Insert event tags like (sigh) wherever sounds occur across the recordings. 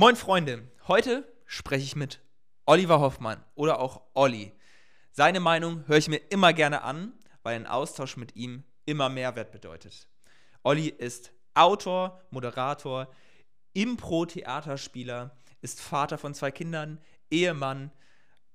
Moin Freunde, heute spreche ich mit Oliver Hoffmann oder auch Olli. Seine Meinung höre ich mir immer gerne an, weil ein Austausch mit ihm immer Mehrwert bedeutet. Olli ist Autor, Moderator, Impro-Theaterspieler, ist Vater von zwei Kindern, Ehemann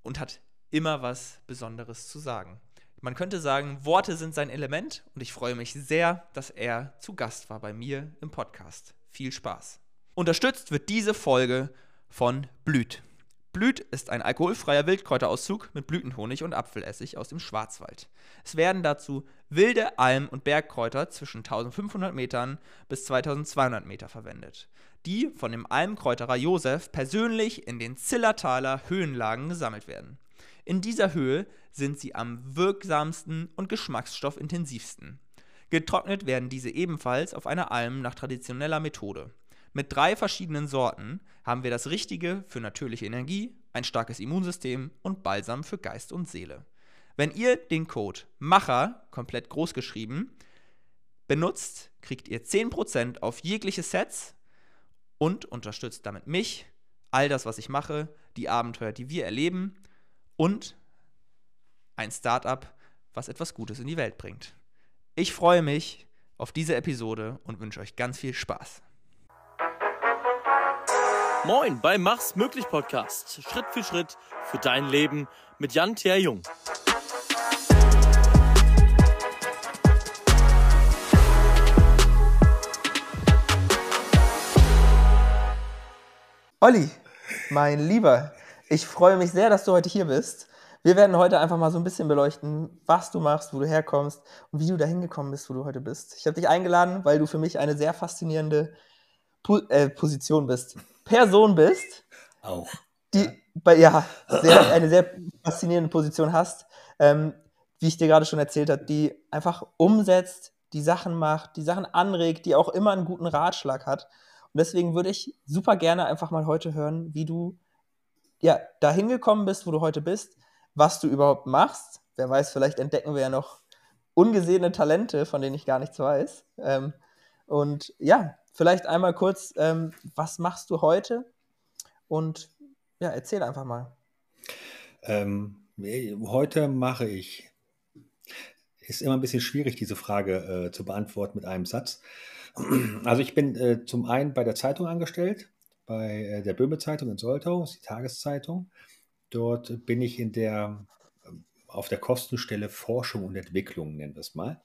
und hat immer was Besonderes zu sagen. Man könnte sagen, Worte sind sein Element und ich freue mich sehr, dass er zu Gast war bei mir im Podcast. Viel Spaß. Unterstützt wird diese Folge von Blüt. Blüt ist ein alkoholfreier Wildkräuterauszug mit Blütenhonig und Apfelessig aus dem Schwarzwald. Es werden dazu wilde Alm- und Bergkräuter zwischen 1500 Metern bis 2200 Meter verwendet, die von dem Almkräuterer Josef persönlich in den Zillertaler Höhenlagen gesammelt werden. In dieser Höhe sind sie am wirksamsten und geschmacksstoffintensivsten. Getrocknet werden diese ebenfalls auf einer Alm nach traditioneller Methode. Mit drei verschiedenen Sorten haben wir das Richtige für natürliche Energie, ein starkes Immunsystem und Balsam für Geist und Seele. Wenn ihr den Code MACHER, komplett groß geschrieben, benutzt, kriegt ihr 10% auf jegliche Sets und unterstützt damit mich, all das, was ich mache, die Abenteuer, die wir erleben und ein Startup, was etwas Gutes in die Welt bringt. Ich freue mich auf diese Episode und wünsche euch ganz viel Spaß. Moin beim Mach's möglich Podcast. Schritt für Schritt für dein Leben mit Jan Thea Jung. Olli, mein Lieber, ich freue mich sehr, dass du heute hier bist. Wir werden heute einfach mal so ein bisschen beleuchten, was du machst, wo du herkommst und wie du dahin gekommen bist, wo du heute bist. Ich habe dich eingeladen, weil du für mich eine sehr faszinierende äh, Position bist. Person bist. Auch. Die bei, ja, sehr, (clears throat) eine sehr faszinierende Position hast, ähm, wie ich dir gerade schon erzählt habe, die einfach umsetzt, die Sachen macht, die Sachen anregt, die auch immer einen guten Ratschlag hat. Und deswegen würde ich super gerne einfach mal heute hören, wie du ja, dahin gekommen bist, wo du heute bist, was du überhaupt machst. Wer weiß, vielleicht entdecken wir ja noch ungesehene Talente, von denen ich gar nichts weiß. Ähm, und ja, vielleicht einmal kurz, ähm, was machst du heute? Und ja, erzähl einfach mal. Ähm, heute mache ich, ist immer ein bisschen schwierig, diese Frage äh, zu beantworten mit einem Satz. (clears throat) Also ich bin äh, zum einen bei der Zeitung angestellt, bei äh, der Böhme Zeitung in Soltau, ist die Tageszeitung. Dort bin ich in der, auf der Kostenstelle Forschung und Entwicklung, nennen wir es mal.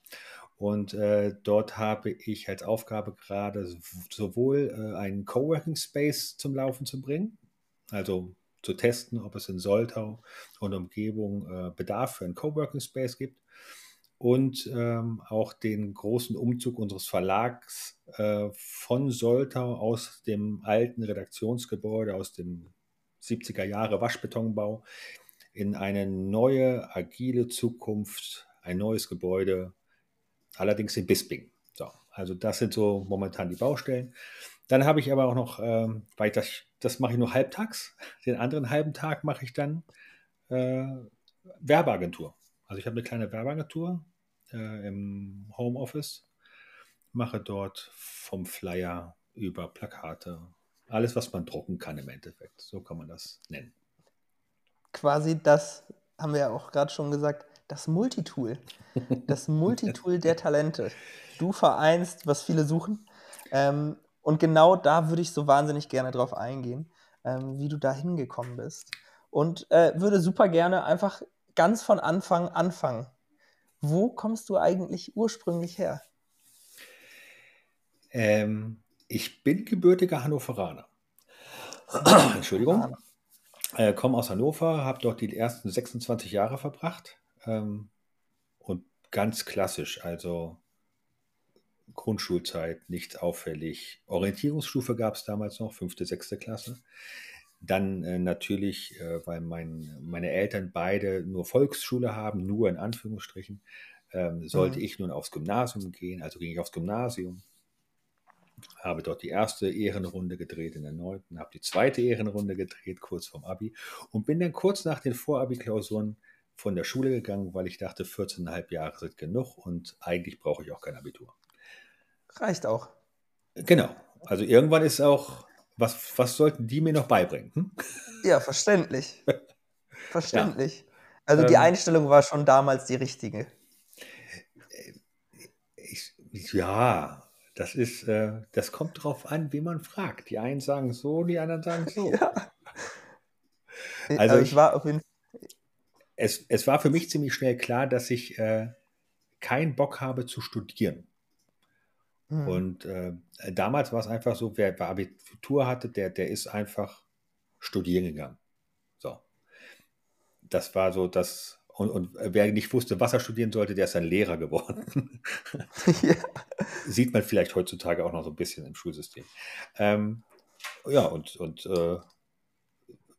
Und äh, dort habe ich als Aufgabe gerade sowohl äh, einen Coworking Space zum Laufen zu bringen, also zu testen, ob es in Soltau und Umgebung äh, Bedarf für einen Coworking Space gibt und ähm, auch den großen Umzug unseres Verlags äh, von Soltau aus dem alten Redaktionsgebäude, aus dem 70er Jahre Waschbetonbau in eine neue, agile Zukunft, ein neues Gebäude, allerdings in Bisping. So, also das sind so momentan die Baustellen. Dann habe ich aber auch noch, ähm, weil das, das mache ich nur halbtags, den anderen halben Tag mache ich dann äh, Werbeagentur. Also ich habe eine kleine Werbeagentur äh, im Homeoffice, mache dort vom Flyer über Plakate, alles, was man drucken kann im Endeffekt. So kann man das nennen. Quasi das, haben wir ja auch gerade schon gesagt, das Multitool. Das (laughs) Multitool der Talente. Du vereinst, was viele suchen. Ähm, und genau da würde ich so wahnsinnig gerne drauf eingehen, ähm, wie du da hingekommen bist. Und äh, würde super gerne einfach ganz von Anfang anfangen. Wo kommst du eigentlich ursprünglich her? Ähm, ich bin gebürtiger Hannoveraner. (clears throat) Entschuldigung. Äh, komme aus Hannover, habe dort die ersten 26 Jahre verbracht. Ähm, und ganz klassisch, also Grundschulzeit, nichts auffällig. Orientierungsstufe gab es damals noch, fünfte, sechste Klasse. Dann äh, natürlich, äh, weil mein, meine Eltern beide nur Volksschule haben, nur in Anführungsstrichen, ähm, sollte mhm. ich nun aufs Gymnasium gehen. Also ging ich aufs Gymnasium, habe dort die erste Ehrenrunde gedreht in der neunten, habe die zweite Ehrenrunde gedreht, kurz vorm Abi und bin dann kurz nach den Vorabi-Klausuren von der Schule gegangen, weil ich dachte, 14,5 Jahre sind genug und eigentlich brauche ich auch kein Abitur. Reicht auch. Genau. Also irgendwann ist auch was, was sollten die mir noch beibringen? Hm? Ja, verständlich. (laughs) verständlich. Ja. Also die ähm, Einstellung war schon damals die richtige. Ich, ja, das ist, äh, das kommt drauf an, wie man fragt. Die einen sagen so, die anderen sagen so. (laughs) ja. Also ich, ich, war auf jeden Fall. Es, es war für mich ziemlich schnell klar, dass ich äh, keinen Bock habe zu studieren. Mhm. Und äh, damals war es einfach so, wer, Abitur hatte, der, der ist einfach studieren gegangen. So. Das war so das. Und, und wer nicht wusste, was er studieren sollte, der ist ein Lehrer geworden. (laughs) ja. Sieht man vielleicht heutzutage auch noch so ein bisschen im Schulsystem. Ähm, ja, und, und äh,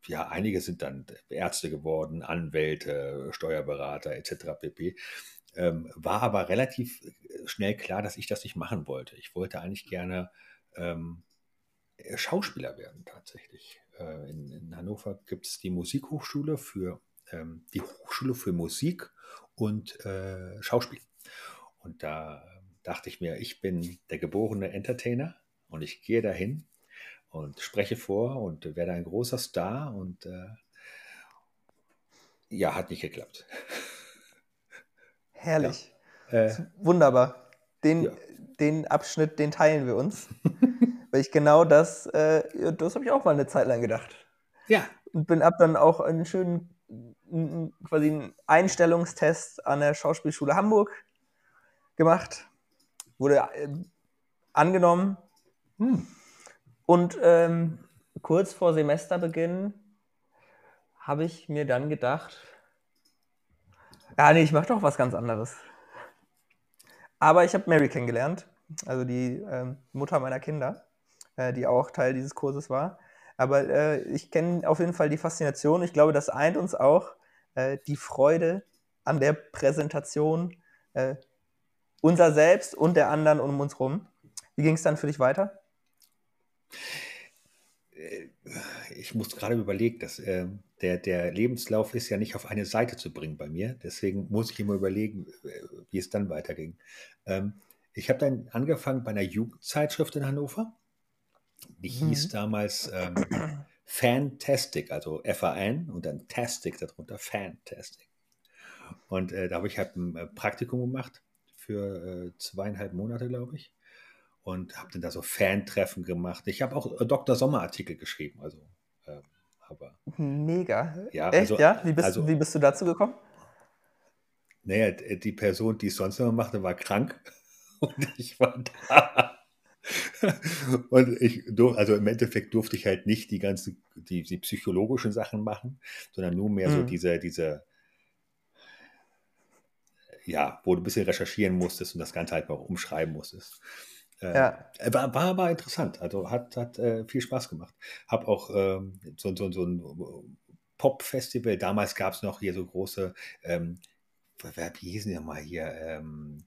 ja, einige sind dann Ärzte geworden, Anwälte, Steuerberater etc. pp. Ähm, war aber relativ äh, schnell klar, dass ich das nicht machen wollte. Ich wollte eigentlich gerne ähm, äh, Schauspieler werden tatsächlich. Äh, in, in, Hannover gibt es die Musikhochschule für ähm, die Hochschule für Musik und äh, Schauspiel. Und da ähm, dachte ich mir, ich bin der geborene Entertainer und ich gehe dahin und spreche vor und werde ein großer Star und äh, ja, hat nicht geklappt. (laughs) Herrlich. Ja. Äh, Wunderbar. Den, ja. den Abschnitt, den teilen wir uns. (laughs) weil ich genau das, äh, das habe ich auch mal eine Zeit lang gedacht. Ja. Und bin ab dann auch einen schönen, quasi einen Einstellungstest an der Schauspielschule Hamburg gemacht. Wurde äh, angenommen. Hm. Und ähm, kurz vor Semesterbeginn habe ich mir dann gedacht, ja, nee, ich mache doch was ganz anderes. Aber ich habe Mary kennengelernt, also die ähm, Mutter meiner Kinder, äh, die auch Teil dieses Kurses war. Aber äh, ich kenne auf jeden Fall die Faszination. Ich glaube, das eint uns auch äh, die Freude an der Präsentation äh, unser Selbst und der anderen um uns rum. Wie ging es dann für dich weiter? Äh, ich muss gerade überlegen, dass äh, der, der Lebenslauf ist ja nicht auf eine Seite zu bringen bei mir. Deswegen muss ich immer überlegen, äh, wie es dann weiterging. Ähm, ich habe dann angefangen bei einer Jugendzeitschrift in Hannover. Die mhm. hieß damals ähm, Fantastic, also F-A-N und dann Tastic darunter, Fantastic. Und äh, da habe ich halt ein äh, Praktikum gemacht für äh, zweieinhalb Monate, glaube ich und habe dann da so Fan-Treffen gemacht. Ich habe auch äh, Dr. Sommer-Artikel geschrieben, also äh, aber. Mega. Ja, Echt, also, ja? Wie bist, also, wie bist du dazu gekommen? Naja, die Person, die es sonst immer machte, war krank (laughs) und ich war da. (laughs) und ich durfte, also im Endeffekt durfte ich halt nicht die ganzen, die, die psychologischen Sachen machen, sondern nur mehr mhm. so diese, diese, ja, wo du ein bisschen recherchieren musstest und das Ganze halt mal umschreiben musstest. Äh, ja. War, war aber interessant, also hat, hat äh, viel Spaß gemacht. Hab auch ähm, so, so, so ein Pop-Festival, damals gab es noch hier so große, ähm, wie hießen die nochmal hier, ähm,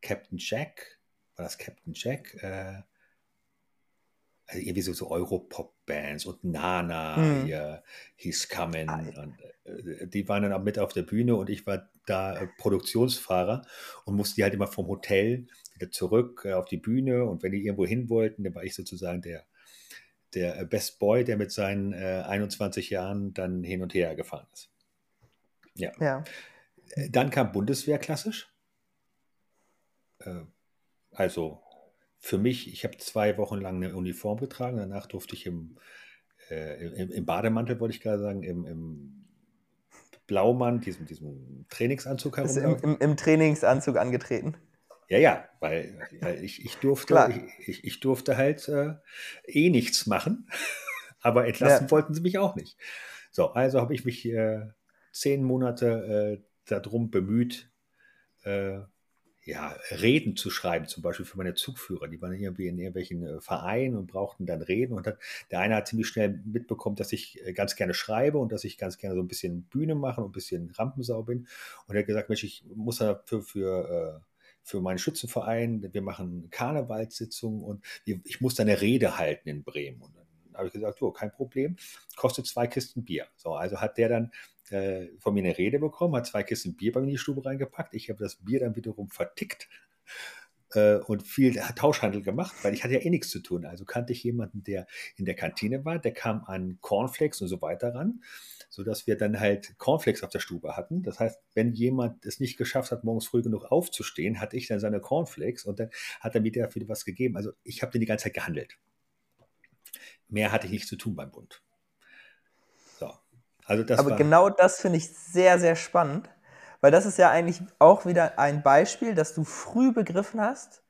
Captain Jack, war das Captain Jack? Äh, also irgendwie so, so Europop-Bands und Nana hm. hier, He's Coming. Und, äh, die waren dann auch mit auf der Bühne und ich war da äh, Produktionsfahrer und musste die halt immer vom Hotel zurück äh, auf die Bühne und wenn die irgendwo hin wollten, dann war ich sozusagen der, der äh, Best Boy, der mit seinen äh, 21 Jahren dann hin und her gefahren ist. Ja. ja. Äh, dann kam Bundeswehr klassisch. Äh, also für mich, ich habe zwei Wochen lang eine Uniform getragen, danach durfte ich im, äh, im, im, Bademantel, wollte ich gerade sagen, im, im Blaumann, diesem, diesem Trainingsanzug herum. Im, im, Im Trainingsanzug angetreten. Ja, ja, weil, ich, ich, durfte, ich, ich, durfte halt äh, eh nichts machen, (laughs) aber entlassen ja. wollten sie mich auch nicht. So, also habe ich mich äh, zehn Monate äh, darum bemüht, äh, ja, Reden zu schreiben, zum Beispiel für meine Zugführer. Die waren irgendwie in irgendwelchen äh, Vereinen und brauchten dann Reden. Und dann, der eine hat ziemlich schnell mitbekommen, dass ich äh, ganz gerne schreibe und dass ich ganz gerne so ein bisschen Bühne mache und ein bisschen Rampensau bin. Und er hat gesagt, Mensch, ich muss dafür für für meinen Schützenverein, wir machen Karnevalssitzungen und ich muss da eine Rede halten in Bremen. Und dann habe ich gesagt, oh, kein Problem, kostet zwei Kisten Bier. So, also hat der dann äh, von mir eine Rede bekommen, hat zwei Kisten Bier bei mir in die Stube reingepackt. Ich habe das Bier dann wiederum vertickt äh, und viel Tauschhandel gemacht, weil ich hatte ja eh nichts zu tun. Also kannte ich jemanden, der in der Kantine war, der kam an Cornflakes und so weiter ran, sodass wir dann halt Cornflakes auf der Stube hatten. Das heißt, wenn jemand es nicht geschafft hat, morgens früh genug aufzustehen, hatte ich dann seine Cornflakes und dann hat er mir dafür was gegeben. Also ich habe den die ganze Zeit gehandelt. Mehr hatte ich nicht zu tun beim Bund. So. Also das Aber genau das finde ich sehr, sehr spannend weil das ist ja eigentlich auch wieder ein Beispiel, dass du früh begriffen hast,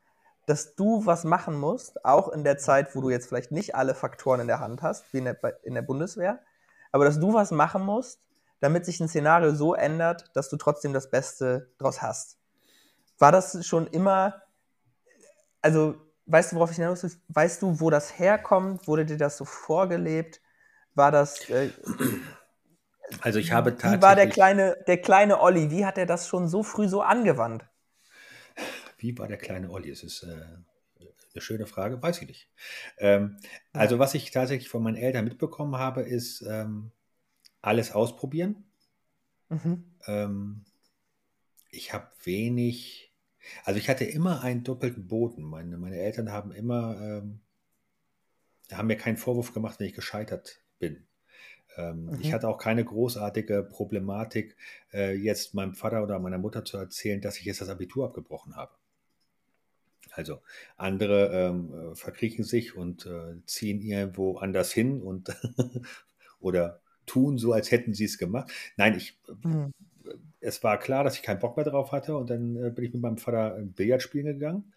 dass du was machen musst, auch in der Zeit, wo du jetzt vielleicht nicht alle Faktoren in der Hand hast, wie in der, in der Bundeswehr, aber dass du was machen musst, damit sich ein Szenario so ändert, dass du trotzdem das Beste draus hast. War das schon immer, also weißt du, worauf ich hinaus will? Weißt du, wo das herkommt? Wurde dir das so vorgelebt? War das, äh, also ich habe tatsächlich. Wie war der kleine, der kleine Olli? Wie hat er das schon so früh so angewandt? Wie war der kleine Olli? Es ist äh, eine schöne Frage, weiß ich nicht. Ähm, ja. Also was ich tatsächlich von meinen Eltern mitbekommen habe, ist ähm, alles ausprobieren. Mhm. Ähm, ich habe wenig, also ich hatte immer einen doppelten Boden. Meine, meine Eltern haben immer, ähm, haben mir keinen Vorwurf gemacht, wenn ich gescheitert bin. Ähm, mhm. Ich hatte auch keine großartige Problematik, äh, jetzt meinem Vater oder meiner Mutter zu erzählen, dass ich jetzt das Abitur abgebrochen habe. Also andere ähm, äh, verkriechen sich und äh, ziehen irgendwo anders hin und (laughs) oder tun so, als hätten sie es gemacht. Nein, ich, mhm. es war klar, dass ich keinen Bock mehr drauf hatte und dann äh, bin ich mit meinem Vater Billard spielen gegangen,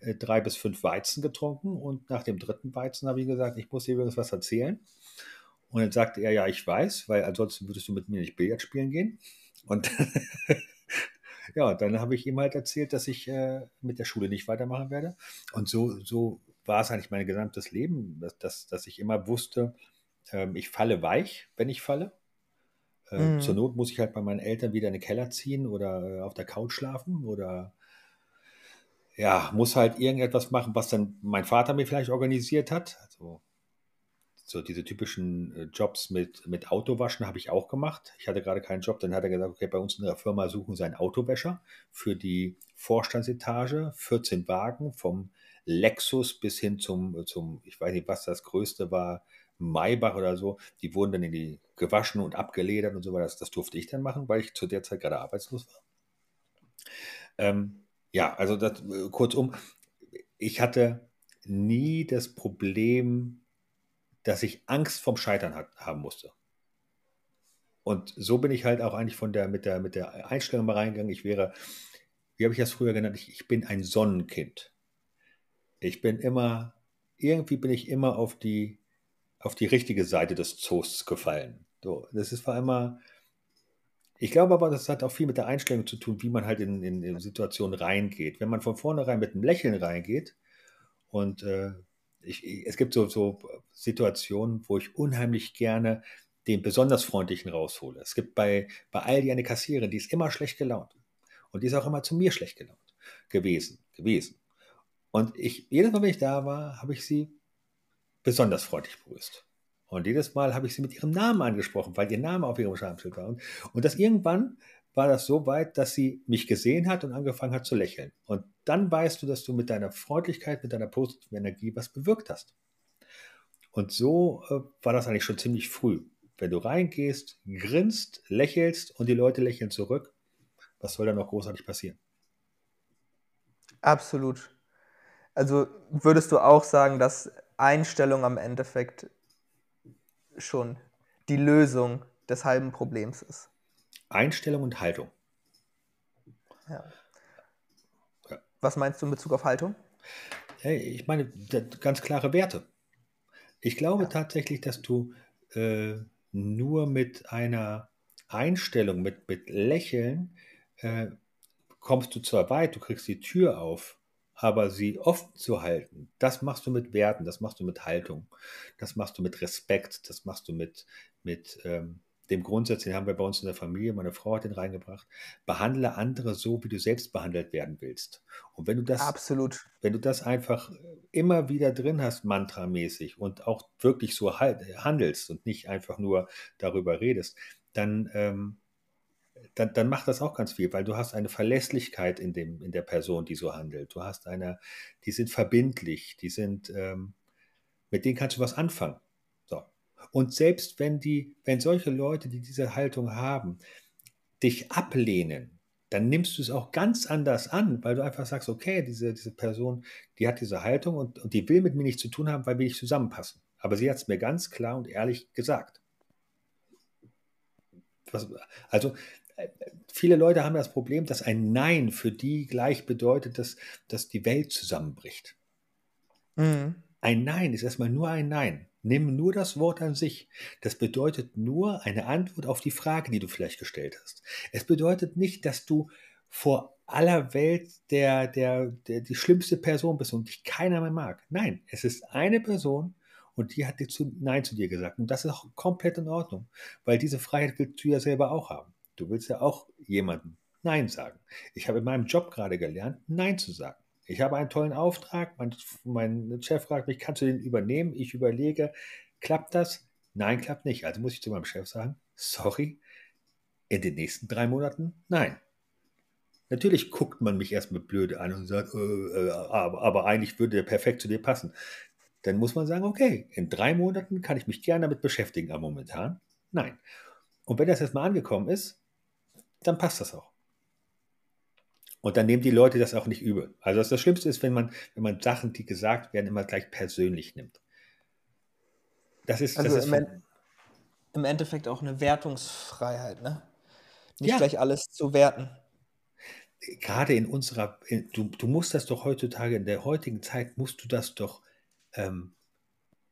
äh, drei bis fünf Weizen getrunken und nach dem dritten Weizen habe ich gesagt, ich muss dir übrigens was erzählen. Und dann sagte er, ja, ich weiß, weil ansonsten würdest du mit mir nicht Billard spielen gehen. Und (laughs) ja, dann habe ich ihm halt erzählt, dass ich äh, mit der Schule nicht weitermachen werde. Und so, so war es eigentlich mein gesamtes Leben, dass, dass, dass ich immer wusste, ähm, ich falle weich, wenn ich falle. Äh, mhm. Zur Not muss ich halt bei meinen Eltern wieder in den Keller ziehen oder äh, auf der Couch schlafen oder ja, muss halt irgendetwas machen, was dann mein Vater mir vielleicht organisiert hat. Also so diese typischen äh, Jobs mit, mit Autowaschen habe ich auch gemacht. Ich hatte gerade keinen Job, dann hat er gesagt, okay, bei uns in der Firma suchen sie einen Autowäscher für die Vorstandsetage, 14 Wagen vom Lexus bis hin zum, zum, ich weiß nicht, was das größte war, Maybach oder so, die wurden dann in die gewaschen und abgeledert und so weiter. Das, das durfte ich dann machen, weil ich zu der Zeit gerade arbeitslos war. Ähm, ja, also das, äh, kurzum, ich hatte nie das Problem, dass ich Angst vom Scheitern hat, haben musste. Und so bin ich halt auch eigentlich von der, mit der, mit der Einstellung mal reingegangen. Ich wäre, wie habe ich das früher genannt? Ich, ich bin ein Sonnenkind. Ich bin immer, irgendwie bin ich immer auf die, auf die richtige Seite des Zoos gefallen. So, das ist war immer, ich glaube aber, das hat auch viel mit der Einstellung zu tun, wie man halt in, in, in Situationen reingeht. Wenn man von vornherein mit einem Lächeln reingeht und äh, ich, es gibt so, so Situationen, wo ich unheimlich gerne den besonders freundlichen raushole. Es gibt bei, bei Aldi eine Kassiererin, die ist immer schlecht gelaunt. Und die ist auch immer zu mir schlecht gelaunt gewesen, gewesen. Und ich, jedes Mal, wenn ich da war, habe ich sie besonders freundlich begrüßt. Und jedes Mal habe ich sie mit ihrem Namen angesprochen, weil ihr Name auf ihrem Schamschild war. Und, und das irgendwann war das so weit, dass sie mich gesehen hat und angefangen hat zu lächeln. Und dann weißt du, dass du mit deiner Freundlichkeit, mit deiner positiven Energie was bewirkt hast. Und so äh, war das eigentlich schon ziemlich früh. Wenn du reingehst, grinst, lächelst und die Leute lächeln zurück, was soll da noch großartig passieren? Absolut. Also würdest du auch sagen, dass Einstellung am Endeffekt schon die Lösung des halben Problems ist? Einstellung und Haltung. Ja. ja. Was meinst du in Bezug auf Haltung? Ich meine, ganz klare Werte. Ich glaube ja. tatsächlich, dass du äh, nur mit einer Einstellung, mit, mit Lächeln, äh, kommst du zwar weit, du kriegst die Tür auf, aber sie offen zu halten, das machst du mit Werten, das machst du mit Haltung, das machst du mit Respekt, das machst du mit, mit ähm, dem Grundsatz, den haben wir bei uns in der Familie, meine Frau hat den reingebracht, behandle andere so, wie du selbst behandelt werden willst. Und wenn du das, Absolut. wenn du das einfach immer wieder drin hast, mantramäßig und auch wirklich so handelst und nicht einfach nur darüber redest, dann ähm, dann, dann macht das auch ganz viel, weil du hast eine Verlässlichkeit in, dem, in der Person, die so handelt. Du hast eine, die sind verbindlich, die sind, ähm, mit denen kannst du was anfangen. Und selbst wenn die, wenn solche Leute, die diese Haltung haben, dich ablehnen, dann nimmst du es auch ganz anders an, weil du einfach sagst, okay, diese, diese Person, die hat diese Haltung und, und die will mit mir nichts zu tun haben, weil wir nicht zusammenpassen. Aber sie hat es mir ganz klar und ehrlich gesagt. Was, also äh, viele Leute haben das Problem, dass ein Nein für die gleich bedeutet, dass, dass die Welt zusammenbricht. Mhm. Ein Nein ist erstmal nur ein Nein. Nimm nur das Wort an sich. Das bedeutet nur eine Antwort auf die Frage, die du vielleicht gestellt hast. Es bedeutet nicht, dass du vor aller Welt der, der, der, die schlimmste Person bist und dich keiner mehr mag. Nein, es ist eine Person und die hat dir zu, Nein zu dir gesagt. Und das ist auch komplett in Ordnung, weil diese Freiheit willst du ja selber auch haben. Du willst ja auch jemandem Nein sagen. Ich habe in meinem Job gerade gelernt, Nein zu sagen. Ich habe einen tollen Auftrag, mein, mein Chef fragt mich, kannst du den übernehmen? Ich überlege, klappt das? Nein, klappt nicht. Also muss ich zu meinem Chef sagen, sorry, in den nächsten drei Monaten nein. Natürlich guckt man mich erstmal blöde an und sagt, äh, äh, aber, aber, eigentlich würde der perfekt zu dir passen. Dann muss man sagen, okay, in drei Monaten kann ich mich gerne damit beschäftigen, aber momentan nein. Und wenn das erstmal angekommen ist, dann passt das auch. Und dann nehmen die Leute das auch nicht übel. Also das, das Schlimmste ist, wenn man, wenn man Sachen, die gesagt werden, immer gleich persönlich nimmt. Das ist, also das ist im, im, Endeffekt auch eine Wertungsfreiheit, ne? Nicht ja. gleich alles zu werten. Gerade in unserer, in, du, du musst das doch heutzutage, in der heutigen Zeit musst du das doch ähm,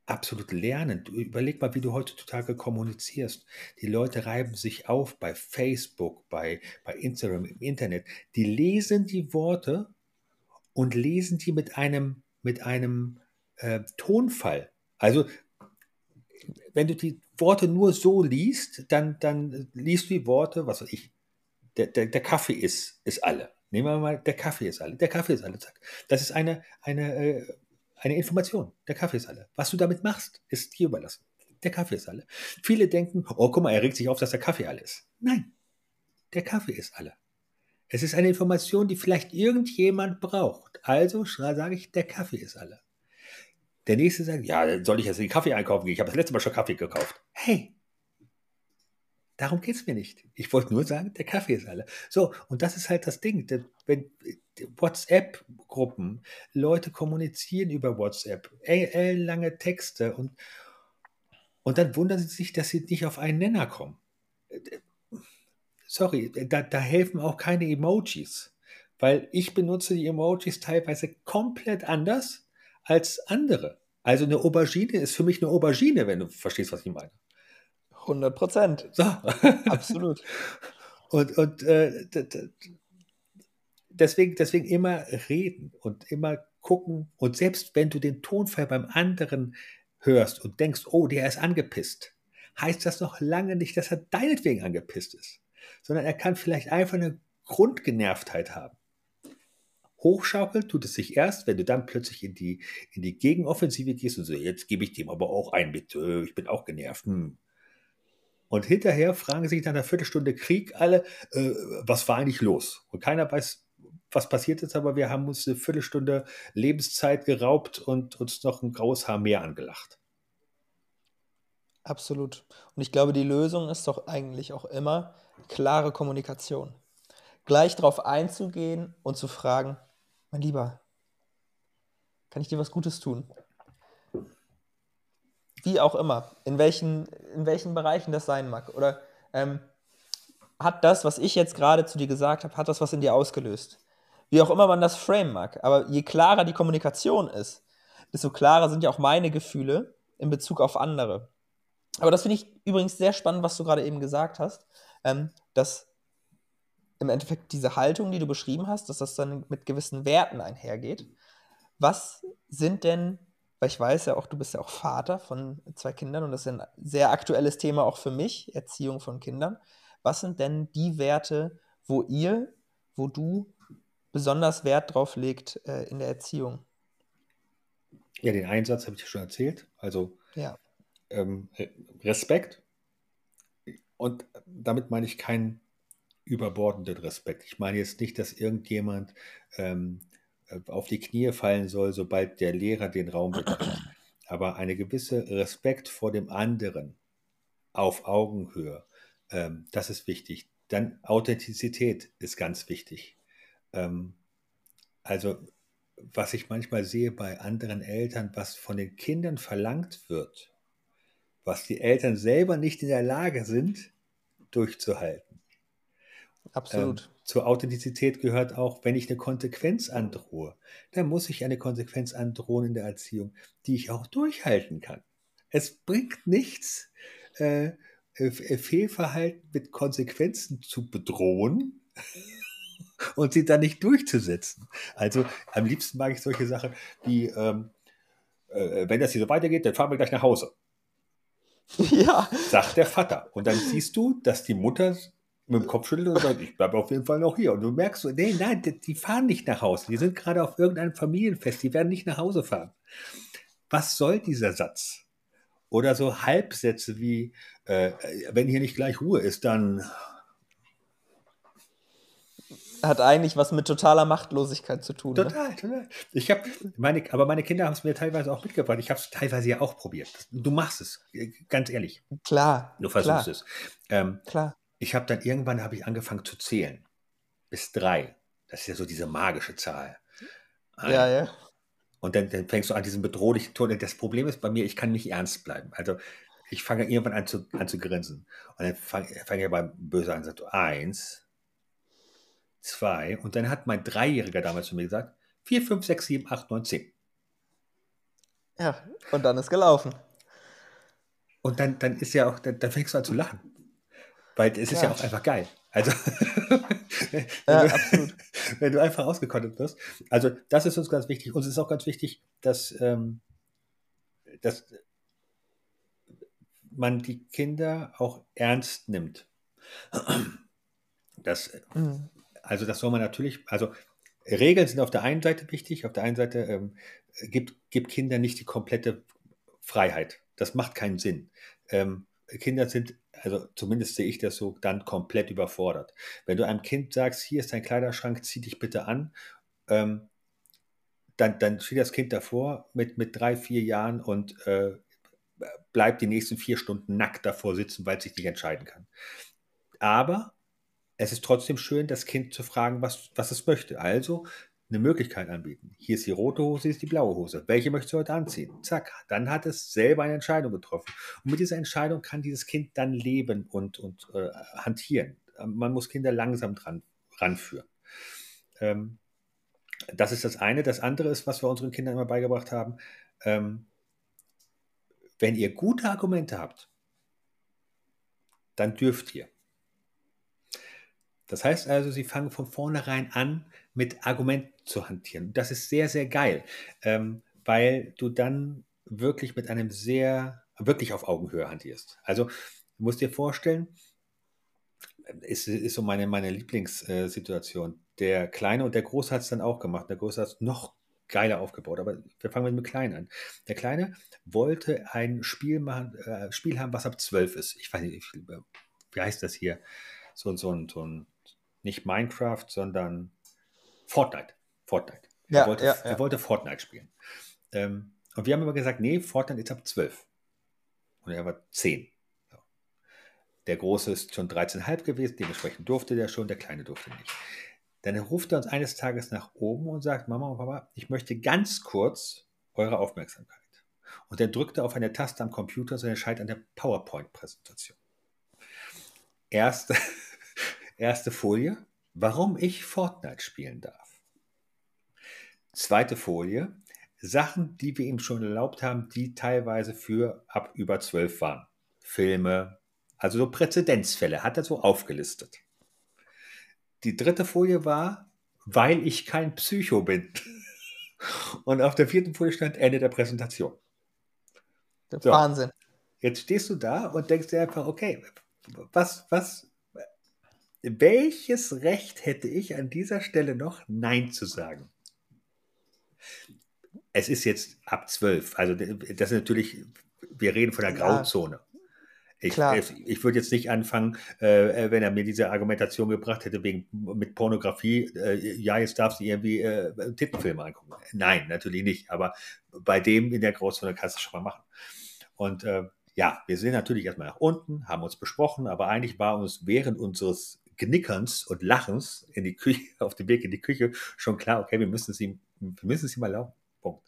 absolut lernen. Du, überleg mal, wie du heutzutage kommunizierst. Die Leute reiben sich auf bei Facebook, bei, bei Instagram, im Internet. Die lesen die Worte und lesen die mit einem, mit einem äh, Tonfall. Also, wenn du die Worte nur so liest, dann, dann liest du die Worte, was weiß ich, der, der, der Kaffee ist, ist alle. Nehmen wir mal, der Kaffee ist alle. Der Kaffee ist alle. Das ist eine, eine äh, eine Information. Der Kaffee ist alle. Was du damit machst, ist dir überlassen. Der Kaffee ist alle. Viele denken, oh, guck mal, er regt sich auf, dass der Kaffee alle ist. Nein, der Kaffee ist alle. Es ist eine Information, die vielleicht irgendjemand braucht. Also sage ich, der Kaffee ist alle. Der nächste sagt, ja, dann soll ich jetzt den Kaffee einkaufen gehen? Ich habe das letzte Mal schon Kaffee gekauft. Hey, Darum geht es mir nicht. Ich wollte nur sagen, der Kaffee ist alle. So, und das ist halt das Ding. Wenn WhatsApp-Gruppen, Leute kommunizieren über WhatsApp, lange Texte und, und dann wundern sie sich, dass sie nicht auf einen Nenner kommen. Sorry, da, da helfen auch keine Emojis, weil ich benutze die Emojis teilweise komplett anders als andere. Also eine Aubergine ist für mich eine Aubergine, wenn du verstehst, was ich meine. 100 Prozent. So. (laughs) Absolut. und und äh, deswegen, deswegen immer reden und immer gucken. Und selbst wenn du den Tonfall beim anderen hörst und denkst, oh, der ist angepisst, heißt das noch lange nicht, dass er deinetwegen angepisst ist, sondern er kann vielleicht einfach eine Grundgenervtheit haben. Hochschaukeln tut es sich erst, wenn du dann plötzlich in die, in die Gegenoffensive gehst und so, jetzt gebe ich dem aber auch ein mit, ich bin auch genervt. Hm. Und hinterher fragen sich nach einer Viertelstunde Krieg alle, äh, was war eigentlich los? Und keiner weiß, was passiert ist, aber wir haben uns eine Viertelstunde Lebenszeit geraubt und uns noch ein graues Haar mehr angelacht. Absolut. Und ich glaube, die Lösung ist doch eigentlich auch immer klare Kommunikation. Gleich darauf einzugehen und zu fragen, mein Lieber, kann ich dir was Gutes tun? Wie auch immer, in welchen, in welchen Bereichen das sein mag. Oder ähm, hat das, was ich jetzt gerade zu dir gesagt habe, hat das was in dir ausgelöst? Wie auch immer man das frame mag. Aber je klarer die Kommunikation ist, desto klarer sind ja auch meine Gefühle in Bezug auf andere. Aber das finde ich übrigens sehr spannend, was du gerade eben gesagt hast, ähm, dass im Endeffekt diese Haltung, die du beschrieben hast, dass das dann mit gewissen Werten einhergeht. Was sind denn weil ich weiß ja auch, du bist ja auch Vater von zwei Kindern und das ist ein sehr aktuelles Thema auch für mich, Erziehung von Kindern. Was sind denn die Werte, wo ihr, wo du besonders Wert drauf legt äh, in der Erziehung? Ja, den Einsatz habe ich schon erzählt. Also ja. ähm, Respekt. Und damit meine ich kein überbordenden Respekt. Ich meine jetzt nicht, dass irgendjemand ähm, äh, auf die Knie fallen soll, sobald der Lehrer den Raum betritt. Aber eine gewisse Respekt vor dem anderen auf Augenhöhe, ähm, das ist wichtig. Dann Authentizität ist ganz wichtig. Ähm, also was ich manchmal sehe bei anderen Eltern, was von den Kindern verlangt wird, was die Eltern selber nicht in der Lage sind, durchzuhalten. Absolut. Ähm, zur Authentizität gehört auch, wenn ich eine Konsequenz androhe, dann muss ich eine Konsequenz androhen in der Erziehung, die ich auch durchhalten kann. Es bringt nichts, äh, Fehlverhalten mit Konsequenzen zu bedrohen (laughs) und sie dann nicht durchzusetzen. Also am liebsten mag ich solche Sachen wie, ähm, äh, wenn das hier so weitergeht, dann fahren wir gleich nach Hause. (laughs) Ja. Sagt der Vater. Und dann siehst du, dass die Mutter mit dem Kopf schüttelt und sagt, ich bleibe auf jeden Fall noch hier. Und du merkst so, nee, nein, die fahren nicht nach Hause. Die sind gerade auf irgendeinem Familienfest. Die werden nicht nach Hause fahren. Was soll dieser Satz? Oder so Halbsätze wie, äh, wenn hier nicht gleich Ruhe ist, dann hat eigentlich was mit totaler Machtlosigkeit zu tun. Ne? Total, ne? total. Ich habe meine, aber meine Kinder haben es mir teilweise auch mitgebracht. Ich habe es teilweise ja auch probiert. Du machst es, ganz ehrlich. Klar. Du versuchst klar. es. Ähm, klar. Ich habe dann irgendwann habe ich angefangen zu zählen bis drei. Das ist ja so diese magische Zahl. Ein. Ja, ja. Und dann, dann, fängst du an diesen bedrohlichen Ton. Das Problem ist bei mir, ich kann nicht ernst bleiben. Also ich fange irgendwann an zu, an zu grinsen. Und dann fange fang ich beim Böse an und sage, eins, zwei. Und dann hat mein Dreijähriger damals zu mir gesagt, vier, fünf, sechs, sieben, acht, neun, zehn. Ja, und dann ist gelaufen. Und dann, dann ist ja auch, dann, dann fängst du an zu lachen. Weil es ist ja auch einfach geil. Also, ja, (laughs) absolut. (laughs) wenn du einfach ausgekontet wirst. Also, das ist uns ganz wichtig. Uns ist auch ganz wichtig, dass, ähm, dass man die Kinder auch ernst nimmt. (clears throat) Das, mhm. Also das soll man natürlich, also Regeln sind auf der einen Seite wichtig, auf der einen Seite ähm, gibt, gibt Kinder nicht die komplette Freiheit. Das macht keinen Sinn. Ähm, Kinder sind, also zumindest sehe ich das so, dann komplett überfordert. Wenn du einem Kind sagst, hier ist dein Kleiderschrank, zieh dich bitte an, ähm, dann, dann steht das Kind davor mit, mit drei, vier Jahren und äh, bleibt die nächsten vier Stunden nackt davor sitzen, weil es sich nicht entscheiden kann. Aber es ist trotzdem schön, das Kind zu fragen, was, was es möchte. Also eine Möglichkeit anbieten. Hier ist die rote Hose, hier ist die blaue Hose. Welche möchtest du heute anziehen? Zack, dann hat es selber eine Entscheidung getroffen. Und mit dieser Entscheidung kann dieses Kind dann leben und, und äh, hantieren. Man muss Kinder langsam dran ranführen. Ähm, das ist das eine. Das andere ist, was wir unseren Kindern immer beigebracht haben. Ähm, wenn ihr gute Argumente habt, dann dürft ihr. Das heißt also, sie fangen von vornherein an, mit Argumenten zu hantieren. Das ist sehr, sehr geil, ähm, weil du dann wirklich mit einem sehr, wirklich auf Augenhöhe hantierst. Also, du musst dir vorstellen, ist, ist so meine, meine Lieblingssituation. Der Kleine und der Große hat es dann auch gemacht. Der Große hat es noch geiler aufgebaut. Aber wir fangen mit dem Kleinen an. Der Kleine wollte ein Spiel machen, äh, Spiel haben, was ab 12 ist. Ich weiß nicht, wie heißt das hier? So, so, ein, so ein nicht Minecraft, sondern Fortnite. Fortnite. Ja, er, wollte, ja, ja. er wollte Fortnite spielen. Ähm, und wir haben immer gesagt, nee, Fortnite ist ab 12. Und er war 10. Der Große ist schon 13,5 gewesen, dementsprechend durfte der schon, der Kleine durfte nicht. Dann ruft er uns eines Tages nach oben und sagt, Mama und Papa, ich möchte ganz kurz eure Aufmerksamkeit. Und er drückte auf eine Taste am Computer, so erscheint an der PowerPoint-Präsentation. Erste, (laughs) Erste Folie, warum ich Fortnite spielen darf. Zweite Folie, Sachen, die wir ihm schon erlaubt haben, die teilweise für ab über zwölf waren. Filme, also so Präzedenzfälle hat er so aufgelistet. Die dritte Folie war, weil ich kein Psycho bin. (laughs) Und auf der vierten Folie stand Ende der Präsentation. So, Wahnsinn. Jetzt stehst du da und denkst dir einfach, okay, was, was welches Recht hätte ich an dieser Stelle noch, Nein zu sagen? Es ist jetzt ab zwölf. Also das ist natürlich, wir reden von der Grauzone. Ich, ich, würde jetzt nicht anfangen, äh, wenn er mir diese Argumentation gebracht hätte, wegen mit Pornografie, äh, ja, jetzt darfst du irgendwie äh, Tittenfilme angucken. Nein, natürlich nicht. Aber bei dem in der Großzone kannst du schon mal machen. Und äh, ja, wir sind natürlich erstmal nach unten, haben uns besprochen, aber eigentlich war uns während unseres Knickerns und Lachens in die Küche, (laughs) auf dem Weg in die Küche schon klar, okay, wir müssen es ihm, wir müssen es ihm erlauben. Punkt.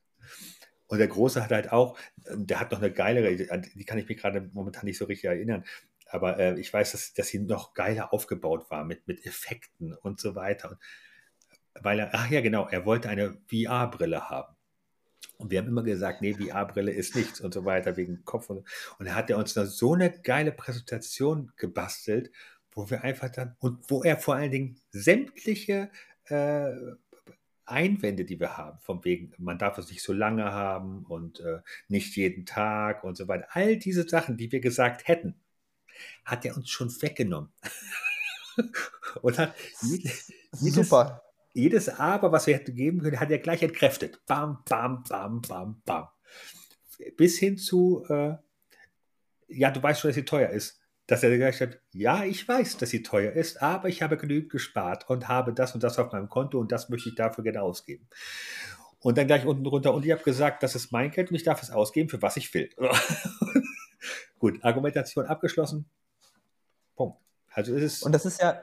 Und der Große hat halt auch, der hat noch eine geilere, die kann ich mir gerade momentan nicht so richtig erinnern, aber äh, ich weiß, dass, dass sie noch geiler aufgebaut war mit, mit Effekten und so weiter. Weil er, ach ja, genau, er wollte eine VR-Brille haben. Und wir haben immer gesagt, nee, VR-Brille ist nichts und so weiter, wegen Kopf. Und, und da hat er uns so eine geile Präsentation gebastelt, wo wir einfach dann, und wo er vor allen Dingen sämtliche äh, Einwände, die wir haben, von wegen, man darf es nicht so lange haben und äh, nicht jeden Tag und so weiter. All diese Sachen, die wir gesagt hätten, hat er uns schon weggenommen. (laughs) und hat jedes, Super jedes Aber, was wir hätten geben können, hat er gleich entkräftet. Bam, bam, bam, bam, bam. Bis hin zu, äh, ja, du weißt schon, dass sie teuer ist. Dass er gesagt hat, ja, ich weiß, dass sie teuer ist, aber ich habe genügend gespart und habe das und das auf meinem Konto und das möchte ich dafür gerne ausgeben. Und dann gleich unten drunter, und ich habe gesagt, das ist mein Geld und ich darf es ausgeben, für was ich will. (laughs) Gut, Argumentation abgeschlossen. Punkt. Also ist es. Und das ist ja,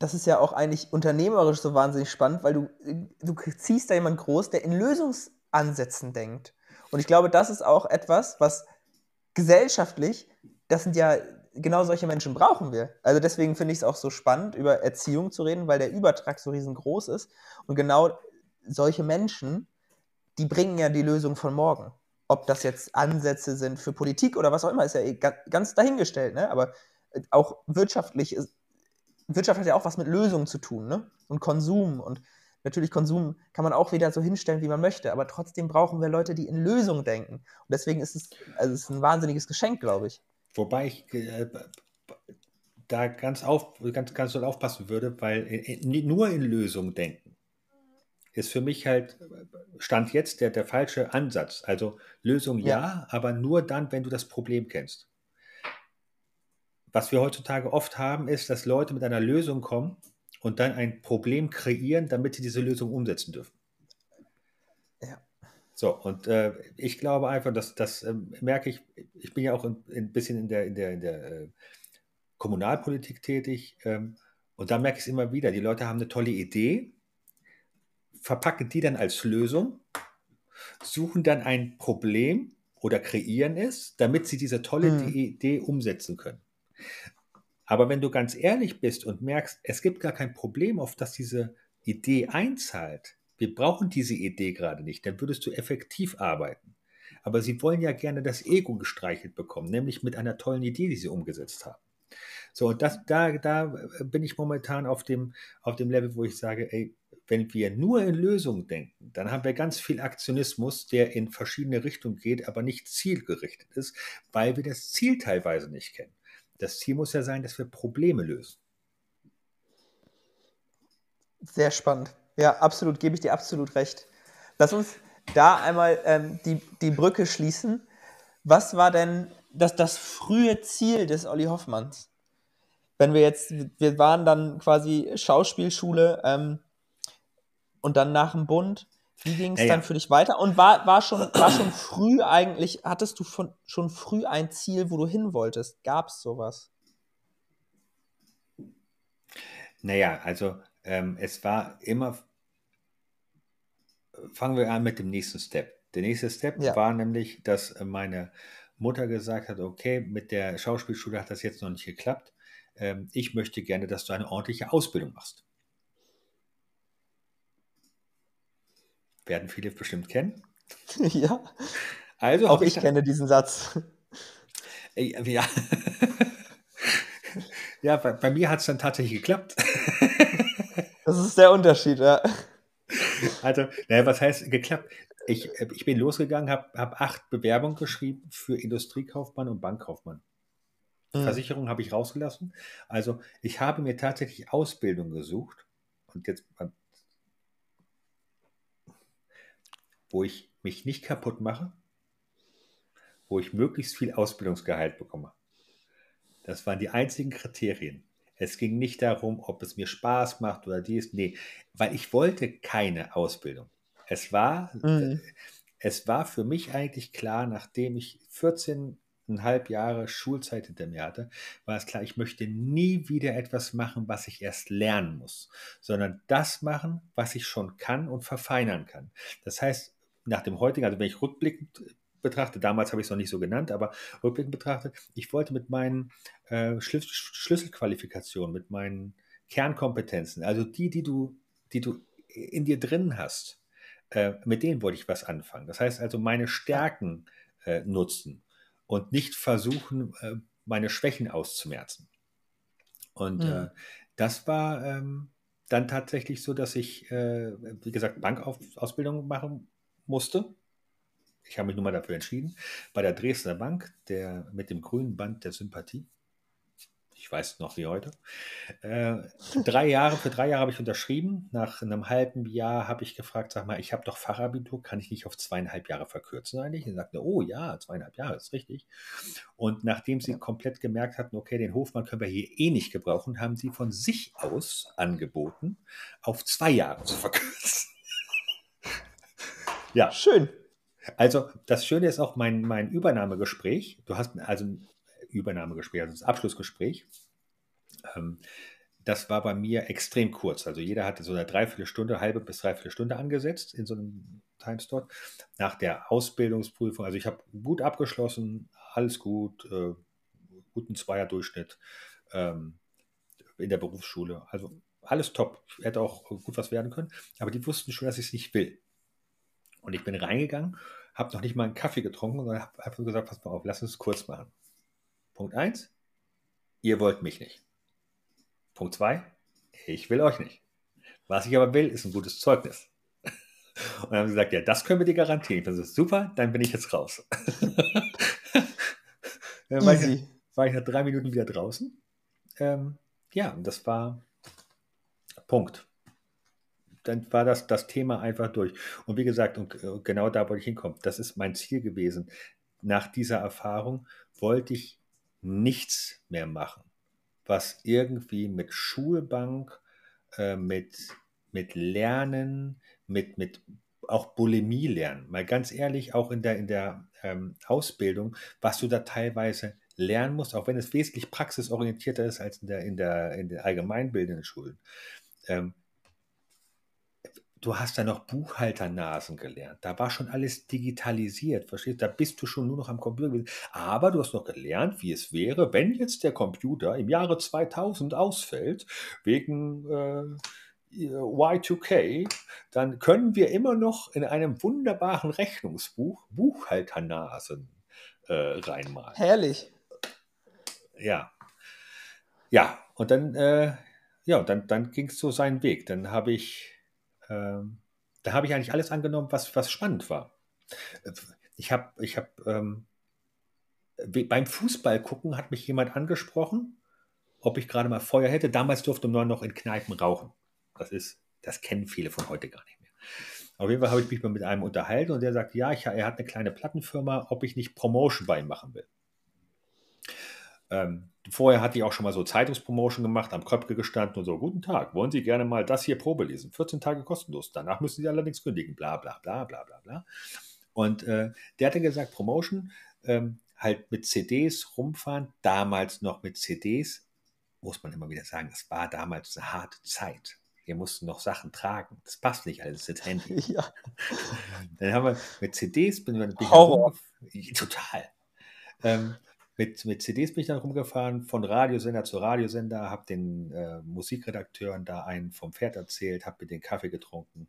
das ist ja auch eigentlich unternehmerisch so wahnsinnig spannend, weil du, du ziehst da jemand groß, der in Lösungsansätzen denkt. Und ich glaube, das ist auch etwas, was gesellschaftlich, das sind ja genau solche Menschen brauchen wir. Also deswegen finde ich es auch so spannend, über Erziehung zu reden, weil der Übertrag so riesengroß ist. Und genau solche Menschen, die bringen ja die Lösung von morgen. Ob das jetzt Ansätze sind für Politik oder was auch immer, ist ja eh ganz dahingestellt. Ne? Aber auch wirtschaftlich ist, Wirtschaft hat ja auch was mit Lösungen zu tun, ne? Und Konsum. Und natürlich Konsum kann man auch wieder so hinstellen, wie man möchte. Aber trotzdem brauchen wir Leute, die in Lösungen denken. Und deswegen ist es, also es ist ein wahnsinniges Geschenk, glaube ich. Wobei ich äh, da ganz, auf, ganz, ganz doll aufpassen würde, weil in, nur in Lösungen denken ist für mich halt, Stand jetzt der, der falsche Ansatz. Also Lösung ja, ja, aber nur dann, wenn du das Problem kennst. Was wir heutzutage oft haben, ist, dass Leute mit einer Lösung kommen und dann ein Problem kreieren, damit sie diese Lösung umsetzen dürfen. So, und äh, ich glaube einfach, dass das äh, merke ich, ich bin ja auch ein, bisschen in der, in der, in der äh, Kommunalpolitik tätig ähm, und da merke ich es immer wieder, die Leute haben eine tolle Idee, verpacken die dann als Lösung, suchen dann ein Problem oder kreieren es, damit sie diese tolle hm. Idee umsetzen können. Aber wenn du ganz ehrlich bist und merkst, es gibt gar kein Problem, auf das diese Idee einzahlt, wir brauchen diese Idee gerade nicht, dann würdest du effektiv arbeiten. Aber sie wollen ja gerne das Ego gestreichelt bekommen, nämlich mit einer tollen Idee, die sie umgesetzt haben. So, und das, da, da bin ich momentan auf dem, auf dem Level, wo ich sage, ey, wenn wir nur in Lösungen denken, dann haben wir ganz viel Aktionismus, der in verschiedene Richtungen geht, aber nicht zielgerichtet ist, weil wir das Ziel teilweise nicht kennen. Das Ziel muss ja sein, dass wir Probleme lösen. Sehr spannend. Ja, absolut, gebe ich dir absolut recht. Lass uns da einmal ähm, die, die Brücke schließen. Was war denn das, das frühe Ziel des Olli Hoffmanns? Wenn wir jetzt, wir waren dann quasi Schauspielschule ähm, und dann nach dem Bund. Wie ging es ja, dann für dich weiter? Und war, war, schon, war schon früh eigentlich, hattest du von, schon früh ein Ziel, wo du hin wolltest? Gab es sowas? Naja, also ähm, es war immer, fangen wir an mit dem nächsten Step. Der nächste Step ja. war nämlich, dass meine Mutter gesagt hat, okay, mit der Schauspielschule hat das jetzt noch nicht geklappt. Ähm, ich möchte gerne, dass du eine ordentliche Ausbildung machst. Werden viele bestimmt kennen. (laughs) ja. Also auch ich, ich kenne diesen Satz. Ja, (laughs) ja bei, bei mir hat es dann tatsächlich geklappt. (laughs) das ist der Unterschied, ja. Also, naja, was heißt geklappt? Ich, ich bin losgegangen, habe hab acht Bewerbungen geschrieben für Industriekaufmann und Bankkaufmann. Mhm. Versicherung habe ich rausgelassen. Also ich habe mir tatsächlich Ausbildung gesucht. Und jetzt wo ich mich nicht kaputt mache, wo ich möglichst viel Ausbildungsgehalt bekomme. Das waren die einzigen Kriterien. Es ging nicht darum, ob es mir Spaß macht oder dies. Nee, weil ich wollte keine Ausbildung. Es war, mhm. es war für mich eigentlich klar, nachdem ich 14,5 Jahre Schulzeit hinter mir hatte, war es klar, ich möchte nie wieder etwas machen, was ich erst lernen muss, sondern das machen, was ich schon kann und verfeinern kann. Das heißt, nach dem heutigen, also wenn ich rückblickend betrachte, damals habe ich es noch nicht so genannt, aber rückblickend betrachtet, ich wollte mit meinen äh, Schlüsselqualifikationen, mit meinen Kernkompetenzen, also die, die du, die du in dir drin hast, äh, mit denen wollte ich was anfangen. Das heißt also meine Stärken äh, nutzen und nicht versuchen, äh, meine Schwächen auszumerzen. Und mhm. das war ähm, dann tatsächlich so, dass ich, äh, wie gesagt, Bankausbildung machen musste ich habe mich nun mal dafür entschieden, bei der Dresdner Bank, der mit dem grünen Band der Sympathie, ich weiß noch wie heute, äh, drei Jahre, für drei Jahre habe ich unterschrieben. Nach einem halben Jahr habe ich gefragt, sag mal, ich habe doch Fachabitur, kann ich nicht auf zweieinhalb Jahre verkürzen eigentlich? Und sagte, oh ja, zweieinhalb Jahre, ist richtig. Und nachdem sie komplett gemerkt hatten, okay, den Hofmann können wir hier eh nicht gebrauchen, haben sie von sich aus angeboten, auf zwei Jahre zu verkürzen. (laughs) ja. Schön. Also das Schöne ist auch mein, mein Übernahmegespräch. Du hast also ein Übernahmegespräch, also das Abschlussgespräch. Ähm, das war bei mir extrem kurz. Also jeder hatte so eine Dreiviertelstunde, halbe bis dreiviertel Stunde angesetzt in so einem Timeslot. Nach der Ausbildungsprüfung, also ich habe gut abgeschlossen, alles gut, äh, guten Zweierdurchschnitt ähm, in der Berufsschule. Also alles top. Hätte auch gut was werden können. Aber die wussten schon, dass ich es nicht will. Und ich bin reingegangen, habe noch nicht mal einen Kaffee getrunken, sondern habe einfach gesagt, pass mal auf, lass uns kurz machen. Punkt 1, ihr wollt mich nicht. Punkt 2, ich will euch nicht. Was ich aber will, ist ein gutes Zeugnis. (laughs) Und dann haben sie gesagt, ja, das können wir dir garantieren. Ich bin super, dann bin ich jetzt raus. (laughs) dann war ich, war ich, nach drei Minuten wieder draußen. Ähm, ja, und das war Punkt dann war das, das Thema einfach durch. Und wie gesagt, und äh, genau da wollte ich hinkommen. Das ist mein Ziel gewesen. Nach dieser Erfahrung wollte ich nichts mehr machen, was irgendwie mit Schulbank, äh, mit, mit Lernen, mit, mit auch Bulimie lernen. Mal ganz ehrlich, auch in der, in der ähm, Ausbildung, was du da teilweise lernen musst, auch wenn es wesentlich praxisorientierter ist als in der, in der, in den allgemeinbildenden Schulen. Ähm, du hast da noch Buchhalternasen gelernt. Da war schon alles digitalisiert, verstehst du? Da bist du schon nur noch am Computer gewesen. Aber du hast noch gelernt, wie es wäre, wenn jetzt der Computer im Jahre 2000 ausfällt, wegen äh, Y2K, dann können wir immer noch in einem wunderbaren Rechnungsbuch Buchhalternasen äh, reinmalen. Herrlich. Ja. Ja, und dann, äh, ja, dann, dann ging es so seinen Weg. Dann habe ich ähm, da habe ich eigentlich alles angenommen, was, was spannend war. Ich habe, ich habe, ähm, beim Fußball gucken hat mich jemand angesprochen, ob ich gerade mal Feuer hätte. Damals durfte man noch in Kneipen rauchen. Das ist, das kennen viele von heute gar nicht mehr. Auf jeden Fall habe ich mich mal mit einem unterhalten und der sagt, ja, ich, er hat eine kleine Plattenfirma, ob ich nicht Promotion bei ihm machen will. Ähm, vorher hatte ich auch schon mal so Zeitungspromotion gemacht, am Köpke gestanden und so, guten Tag, wollen Sie gerne mal das hier Probe lesen? 14 Tage kostenlos, danach müssen Sie allerdings kündigen, bla bla bla bla bla bla. Und äh, der hatte gesagt, Promotion, ähm, halt mit CDs rumfahren, damals noch mit CDs, muss man immer wieder sagen, es war damals eine harte Zeit. Wir mussten noch Sachen tragen. Das passt nicht alles ins Handy. (laughs) Ja. Dann haben wir mit CDs, bin, Horror. Total. Ähm, mit, mit CDs bin ich dann rumgefahren, von Radiosender zu Radiosender, habe den äh, Musikredakteuren da einen vom Pferd erzählt, habe mit denen Kaffee getrunken.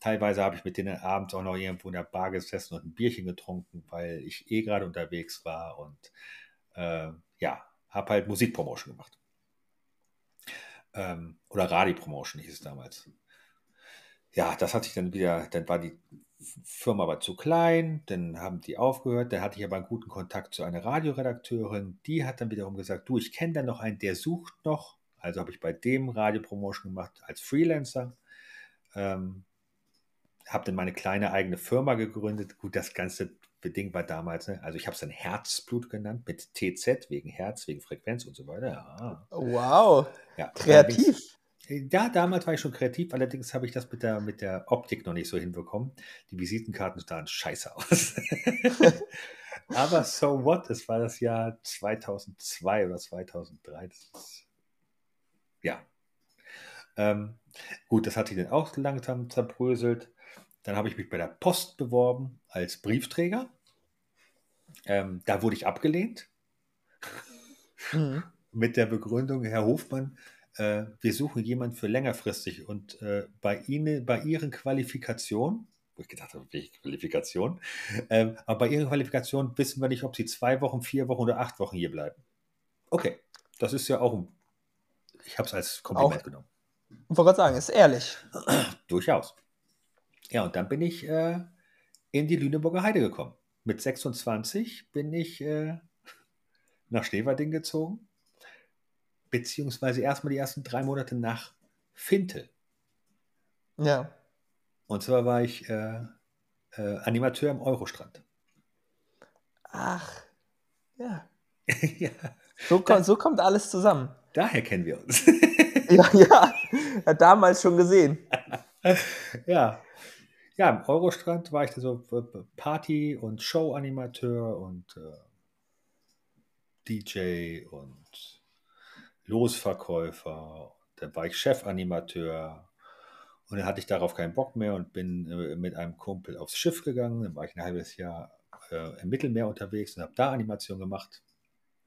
Teilweise habe ich mit denen abends auch noch irgendwo in der Bar gesessen und ein Bierchen getrunken, weil ich eh gerade unterwegs war und äh, ja, habe halt Musikpromotion gemacht. Ähm, oder Radiopromotion hieß es damals. Ja, das hat sich dann wieder, dann war die Firma war zu klein, dann haben die aufgehört, dann hatte ich aber einen guten Kontakt zu einer Radioredakteurin, die hat dann wiederum gesagt, du, ich kenne da noch einen, der sucht noch, also habe ich bei dem Radiopromotion gemacht als Freelancer, ähm, habe dann meine kleine eigene Firma gegründet, gut, das Ganze Ding war damals, ne? also ich habe es dann Herzblut genannt, mit TZ, wegen Herz, wegen Frequenz und so weiter. Ja. Wow, Ja, kreativ. Ja, damals war ich schon kreativ, allerdings habe ich das mit der, mit der Optik noch nicht so hinbekommen. Die Visitenkarten sahen scheiße aus. (laughs) Aber so what? Es war das Jahr 2002 oder 2003. Das ist, ja. Ähm, gut, das hat sich dann auch langsam zerbröselt. Dann habe ich mich bei der Post beworben als Briefträger. Ähm, da wurde ich abgelehnt Mhm. mit der Begründung, Herr Hofmann, äh, wir suchen jemanden für längerfristig und äh, bei Ihnen, bei Ihren Qualifikationen, wo ich gedacht habe, welche Qualifikation, ähm, aber bei Ihren Qualifikationen wissen wir nicht, ob Sie zwei Wochen, vier Wochen oder acht Wochen hier bleiben. Okay, das ist ja auch ein, ich habe es als Kompliment Auch- genommen. Ich wollte gerade sagen, ist ehrlich. (clears throat) Durchaus. Ja, und dann bin ich äh, in die Lüneburger Heide gekommen. Mit 26 bin ich äh, nach Schneverding gezogen, beziehungsweise erstmal die ersten drei Monate nach Fintel. Ja. Und zwar war ich äh, äh, Animateur im Eurostrand. Ach, ja. (laughs) ja, So, kommt, so kommt alles zusammen. daher kennen wir uns. (laughs) Ja, ja. Hat damals schon gesehen. (laughs) ja. Ja, im Eurostrand war ich da so äh, Party- und Show-Animateur und äh, DJ und Losverkäufer. Dann war ich Chefanimateur und dann hatte ich darauf keinen Bock mehr und bin äh, mit einem Kumpel aufs Schiff gegangen. Dann war ich ein halbes Jahr äh, im Mittelmeer unterwegs und habe da Animation gemacht.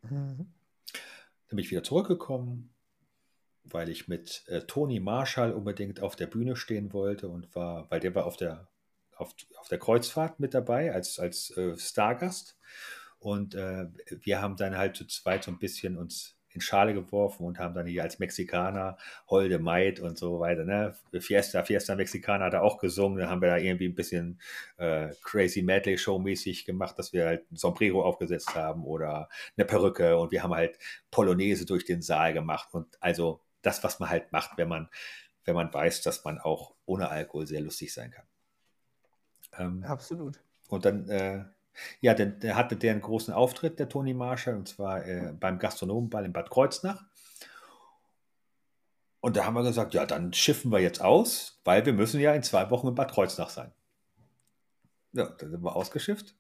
Mhm. Dann bin ich wieder zurückgekommen, weil ich mit äh, Toni Marshall unbedingt auf der Bühne stehen wollte und war, weil der war auf der, auf, auf der Kreuzfahrt mit dabei als, als äh, Stargast. Und wir haben dann halt zu zweit so ein bisschen uns in Schale geworfen und haben dann hier als Mexikaner Holde Maid und so weiter, ne? Fiesta, Fiesta Mexicana hat er auch gesungen, dann haben wir da irgendwie ein bisschen äh, Crazy Medley Show mäßig gemacht, dass wir halt ein Sombrero aufgesetzt haben oder eine Perücke und wir haben halt Polonaise durch den Saal gemacht und also das, was man halt macht, wenn man, wenn man weiß, dass man auch ohne Alkohol sehr lustig sein kann. Ähm, Absolut. und dann, äh, ja, dann der hatte der einen großen Auftritt, der Toni Marshall, und zwar äh, beim Gastronomenball in Bad Kreuznach. Und da haben wir gesagt, ja, dann schiffen wir jetzt aus, weil wir müssen ja in zwei Wochen in Bad Kreuznach sein. Ja, dann sind wir ausgeschifft.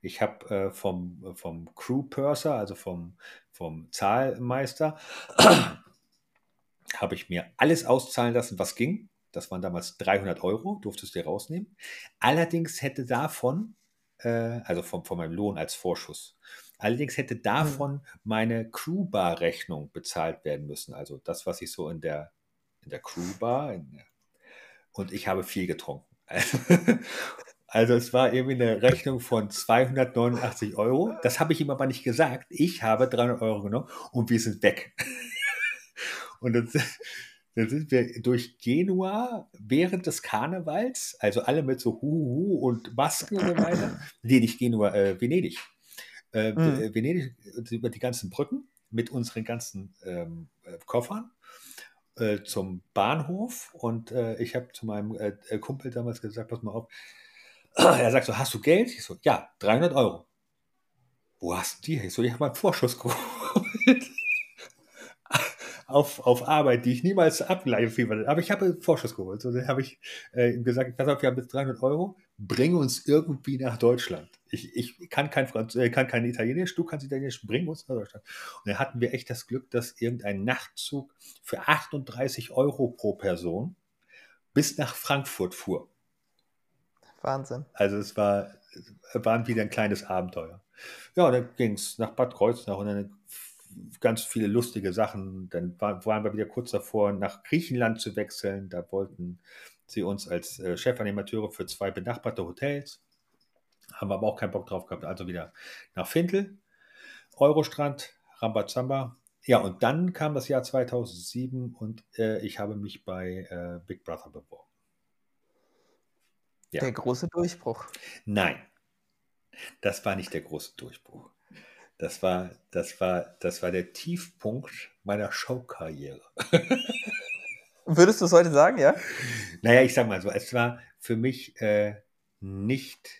Ich habe äh, vom, vom Crew Purser, also vom, vom Zahlmeister, (clears throat) habe ich mir alles auszahlen lassen, was ging. Das waren damals 300 Euro, durftest du dir rausnehmen. Allerdings hätte davon, also von, von meinem Lohn als Vorschuss, allerdings hätte davon meine Crewbar-Rechnung bezahlt werden müssen. Also das, was ich so in der, in der Crewbar, in und ich habe viel getrunken. (laughs) Also es war irgendwie eine Rechnung von 289 Euro. Das habe ich ihm aber nicht gesagt. Ich habe 300 Euro genommen und wir sind weg. (laughs) Und dann, dann sind wir durch Genua während des Karnevals, also alle mit so Huhu und Masken und so weiter. (laughs) Nee, nicht Genua, äh, Venedig. Äh, Mhm. Venedig über die ganzen Brücken mit unseren ganzen ähm, äh, Koffern äh, zum Bahnhof und äh, ich habe zu meinem äh, äh, Kumpel damals gesagt, pass mal auf, (clears throat) er sagt so, hast du Geld? Ich so, ja, 300 Euro. Wo hast du die? Ich so, ich habe einen Vorschuss geholt. Auf, auf Arbeit, die ich niemals abgleiche. Aber ich habe Vorschuss geholt. So, dann habe ich äh, ihm gesagt, pass auf, wir haben jetzt 300 Euro, bring uns irgendwie nach Deutschland. Ich, ich kann, kein Franz äh, kann kein Italienisch, du kannst Italienisch, bring uns nach Deutschland. Und dann hatten wir echt das Glück, dass irgendein Nachtzug für 38 Euro pro Person bis nach Frankfurt fuhr. Wahnsinn. Also es war, waren wieder ein kleines Abenteuer. Ja, und dann ging es nach Bad Kreuznach und dann ganz viele lustige Sachen. Dann war, waren wir wieder kurz davor, nach Griechenland zu wechseln. Da wollten sie uns als äh, Chefanimateure für zwei benachbarte Hotels. Haben wir aber auch keinen Bock drauf gehabt. Also wieder nach Fintel, Eurostrand, Rambazamba. Ja, und dann kam das Jahr 2007 und äh, ich habe mich bei äh, Big Brother beworben. Ja. Der große Durchbruch. Nein, das war nicht der große Durchbruch. Das war, das war, das war der Tiefpunkt meiner Showkarriere. (laughs) Würdest du es heute sagen, ja? Naja, ich sag mal so, es war für mich äh, nicht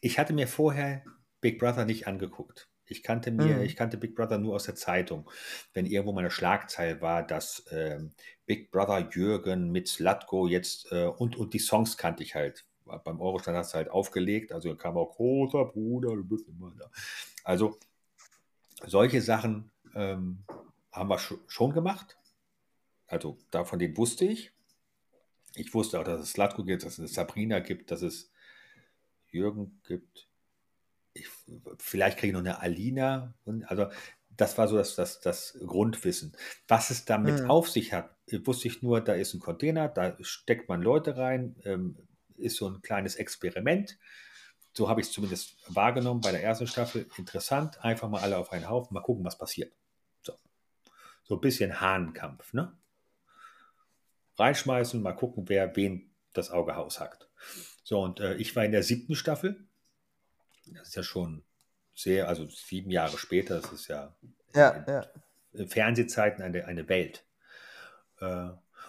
Ich hatte mir vorher Big Brother nicht angeguckt. Ich kannte mir, Mhm. ich kannte Big Brother nur aus der Zeitung. Wenn irgendwo mal eine Schlagzeile war, dass ähm, Big Brother Jürgen mit Slatko jetzt äh, und, und die Songs kannte ich halt. Beim Eurostand hast du halt aufgelegt, also da kam auch großer Bruder, du bist immer da. Also solche Sachen ähm, haben wir scho- schon gemacht. Also da von denen wusste ich. Ich wusste auch, dass es Slatko gibt, dass es Sabrina gibt, dass es Jürgen gibt. Ich, vielleicht kriege ich noch eine Alina. Und, also das war so das, das, das Grundwissen. Was es damit Mhm. auf sich hat, wusste ich nur, da ist ein Container, da steckt man Leute rein, ähm, ist so ein kleines Experiment. So habe ich es zumindest wahrgenommen bei der ersten Staffel. Interessant, einfach mal alle auf einen Haufen, mal gucken, was passiert. So, so ein bisschen Hahnenkampf, ne? Reinschmeißen, mal gucken, wer wen das Auge aushackt. So, und äh, ich war in der siebten Staffel. Das ist ja schon sehr, also sieben Jahre später, das ist ja Ja, ja. in Fernsehzeiten eine, eine Welt. Äh,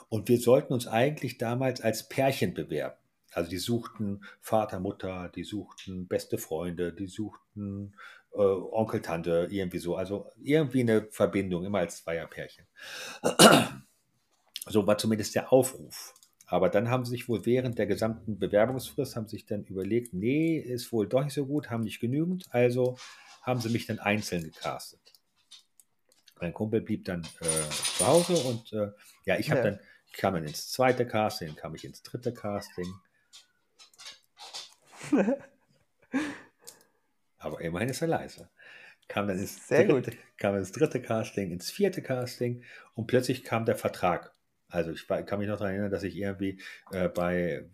und wir sollten uns eigentlich damals als Pärchen bewerben. Also die suchten Vater, Mutter, die suchten beste Freunde, die suchten äh, Onkel, Tante, irgendwie so. Also irgendwie eine Verbindung, immer als Zweierpärchen. So war zumindest der Aufruf. Aber dann haben sie sich wohl während der gesamten Bewerbungsfrist haben sich dann überlegt, nee, ist wohl doch nicht so gut, haben nicht genügend, also haben sie mich dann einzeln gecastet. Mein Kumpel blieb dann äh, zu Hause und äh, ja, ich habe Ja. dann, ich kam dann ins zweite Casting, kam ich ins dritte Casting. (laughs) Aber immerhin ist er leise. Kam dann ins Sehr dritte, gut. kam ins dritte Casting, ins vierte Casting und plötzlich kam der Vertrag. Also ich war, kann mich noch daran erinnern, dass ich irgendwie äh, bei,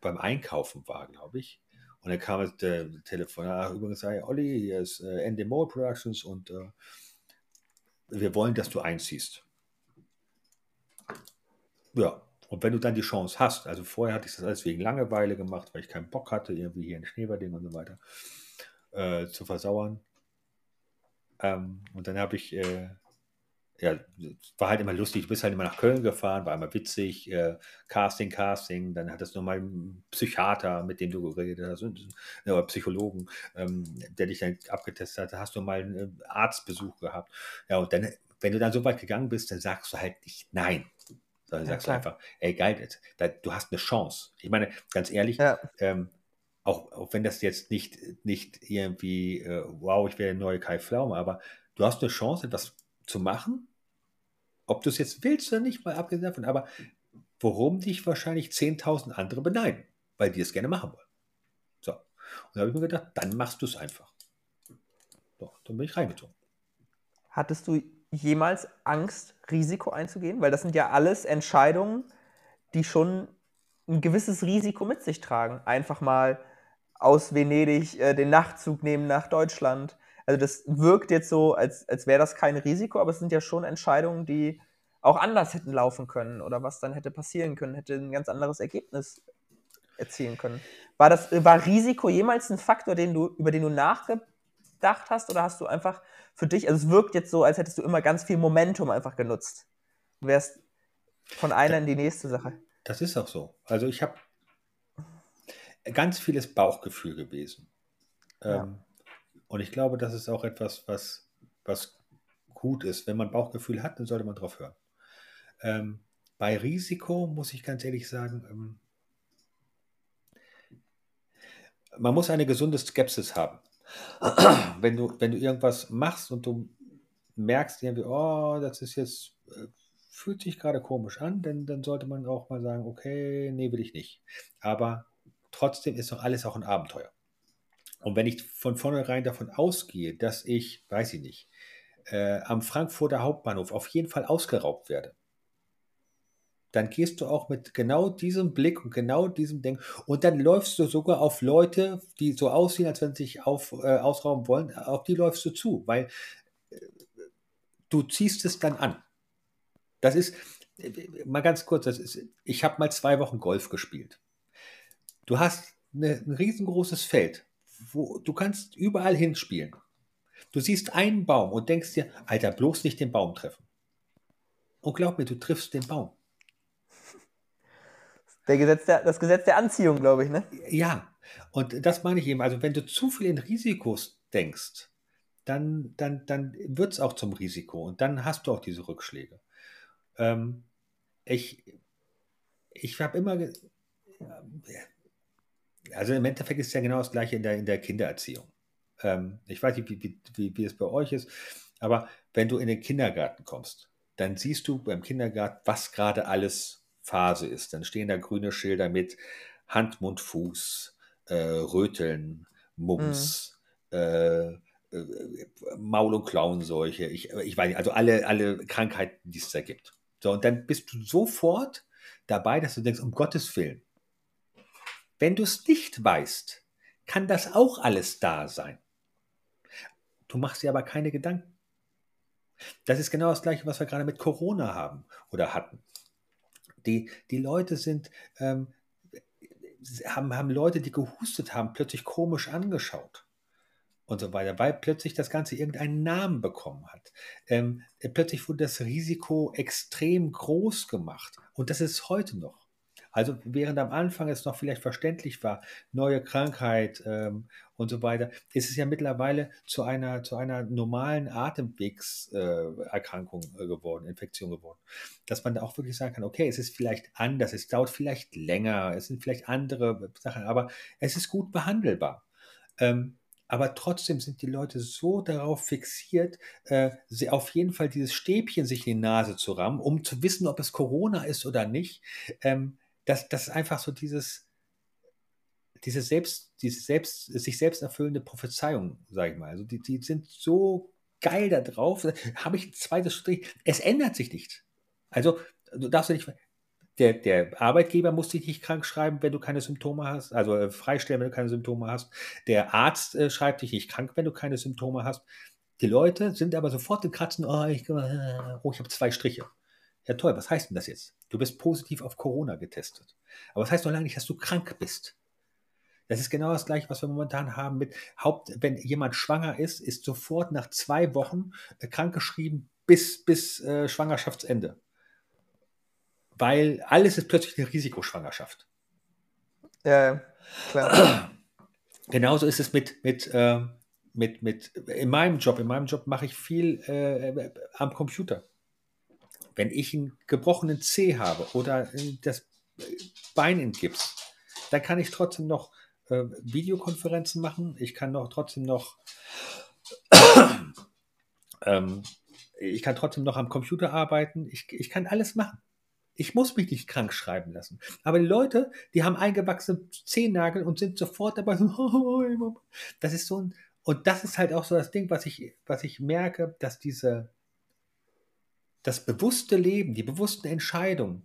beim Einkaufen war, glaube ich. Und dann kam das äh, Telefon, ach, übrigens, hey, Olli, hier ist äh, Endemol Productions und äh, wir wollen, dass du einziehst. Ja, und wenn du dann die Chance hast, also vorher hatte ich das alles wegen Langeweile gemacht, weil ich keinen Bock hatte, irgendwie hier in Schneeberding und so weiter äh, zu versauern. Ähm, und dann habe ich, äh, ja, war halt immer lustig, du bist halt immer nach Köln gefahren, war immer witzig, äh, Casting, Casting, dann hattest du nochmal einen Psychiater, mit dem du geredet hast, äh, oder Psychologen, ähm, der dich dann abgetestet hat, da hast du mal einen Arztbesuch gehabt. Ja, und dann, wenn du dann so weit gegangen bist, dann sagst du halt nicht nein, sondern Ja, sagst du klar. einfach, ey, geil, du hast eine Chance. Ich meine, ganz ehrlich, Ja. ähm, auch, auch wenn das jetzt nicht, nicht irgendwie, äh, wow, ich wäre der neue Kai Pflaume, aber du hast eine Chance, etwas zu machen, ob du es jetzt willst oder nicht, mal abgesehen davon, aber worum dich wahrscheinlich 10.000 andere beneiden, weil die es gerne machen wollen. So. Und da habe ich mir gedacht, dann machst du es einfach. So, dann bin ich reingezogen. Hattest du jemals Angst, Risiko einzugehen? Weil das sind ja alles Entscheidungen, die schon ein gewisses Risiko mit sich tragen. Einfach mal aus Venedig äh, den Nachtzug nehmen nach Deutschland. Also das wirkt jetzt so, als, als wäre das kein Risiko, aber es sind ja schon Entscheidungen, die auch anders hätten laufen können oder was dann hätte passieren können, hätte ein ganz anderes Ergebnis erzielen können. War das war Risiko jemals ein Faktor, den du über den du nachgedacht hast oder hast du einfach für dich, also es wirkt jetzt so, als hättest du immer ganz viel Momentum einfach genutzt. Du wärst von einer in die nächste Sache. Das ist auch so. Also ich habe ganz vieles Bauchgefühl gewesen. Ja. Ähm, und ich glaube, das ist auch etwas, was, was gut ist. Wenn man Bauchgefühl hat, dann sollte man drauf hören. Ähm, bei Risiko muss ich ganz ehrlich sagen, ähm, man muss eine gesunde Skepsis haben. Wenn, du, wenn du irgendwas machst und du merkst irgendwie, oh, das ist jetzt, äh, fühlt sich gerade komisch an, dann, dann sollte man auch mal sagen, okay, nee, will ich nicht. Aber trotzdem ist doch alles auch ein Abenteuer. Und wenn ich von vornherein davon ausgehe, dass ich, weiß ich nicht, äh, am Frankfurter Hauptbahnhof auf jeden Fall ausgeraubt werde, dann gehst du auch mit genau diesem Blick und genau diesem Denken und dann läufst du sogar auf Leute, die so aussehen, als wenn sie sich auf, äh, ausrauben wollen, auf die läufst du zu, weil äh, du ziehst es dann an. Das ist, äh, mal ganz kurz, das ist, ich habe mal zwei Wochen Golf gespielt. Du hast eine, ein riesengroßes Feld, wo du kannst überall hinspielen. Du siehst einen Baum und denkst dir, Alter, bloß nicht den Baum treffen. Und glaub mir, du triffst den Baum. Der Gesetz der, das Gesetz der Anziehung, glaube ich, ne? Ja, Und das meine ich eben. Also, wenn du zu viel in Risikos denkst, dann, dann, dann wird es auch zum Risiko und dann hast du auch diese Rückschläge. Ähm, ich ich habe immer, also im Endeffekt ist es ja genau das gleiche in der, in der Kindererziehung. Ähm, ich weiß nicht, wie, wie, wie, wie es bei euch ist, aber wenn du in den Kindergarten kommst, dann siehst du beim Kindergarten, was gerade alles Phase ist. Dann stehen da grüne Schilder mit Hand, Mund, Fuß, äh, Röteln, Mumps, mhm. äh, äh, Maul- und Klauenseuche, ich, ich weiß nicht, also alle, alle Krankheiten, die es da gibt. So, und dann bist du sofort dabei, dass du denkst, um Gottes Willen. Wenn du es nicht weißt, kann das auch alles da sein. Du machst dir aber keine Gedanken. Das ist genau das Gleiche, was wir gerade mit Corona haben oder hatten. Die, die Leute sind, ähm, haben, haben Leute, die gehustet haben, plötzlich komisch angeschaut und so weiter, weil plötzlich das Ganze irgendeinen Namen bekommen hat. Ähm, plötzlich wurde das Risiko extrem groß gemacht und das ist heute noch. Also während am Anfang es noch vielleicht verständlich war, neue Krankheit ähm, und so weiter, ist es ja mittlerweile zu einer, zu einer normalen Atemwegserkrankung äh, geworden, Infektion geworden. Dass man da auch wirklich sagen kann, okay, es ist vielleicht anders, es dauert vielleicht länger, es sind vielleicht andere Sachen, aber es ist gut behandelbar. Ähm, aber trotzdem sind die Leute so darauf fixiert, äh, sie auf jeden Fall dieses Stäbchen sich in die Nase zu rammen, um zu wissen, ob es Corona ist oder nicht. Ähm, dass das einfach so dieses, diese selbst, diese selbst, sich selbst erfüllende Prophezeiung, sage ich mal. Also die, die sind so geil da drauf. Habe ich ein zweites Strich. Es ändert sich nicht. Also du darfst nicht, der, der Arbeitgeber muss dich nicht krank schreiben, wenn du keine Symptome hast, also äh, freistellen, wenn du keine Symptome hast. Der Arzt äh, schreibt dich nicht krank, wenn du keine Symptome hast. Die Leute sind aber sofort im Kratzen, oh, ich, äh, oh, ich habe zwei Striche. Ja toll, was heißt denn das jetzt? Du bist positiv auf Corona getestet. Aber das heißt noch lange nicht, dass du krank bist. Das ist genau das gleiche, was wir momentan haben mit Haupt, wenn jemand schwanger ist, ist sofort nach zwei Wochen äh, krankgeschrieben bis, bis äh, Schwangerschaftsende weil alles ist plötzlich eine Risikoschwangerschaft. Ja, klar. (clears throat) Genauso ist es mit, mit, äh, mit, mit, in meinem Job. In meinem Job mache ich viel äh, am Computer. Wenn ich einen gebrochenen C habe oder das Bein in Gips, dann kann ich trotzdem noch äh, Videokonferenzen machen. Ich kann noch trotzdem noch (coughs) ähm, ich kann trotzdem noch am Computer arbeiten. Ich, ich kann alles machen. Ich muss mich nicht krank schreiben lassen. Aber die Leute, die haben eingewachsene Zehennagel und sind sofort dabei. (laughs) das ist so ein, und das ist halt auch so das Ding, was ich, was ich merke, dass diese, das bewusste Leben, die bewussten Entscheidungen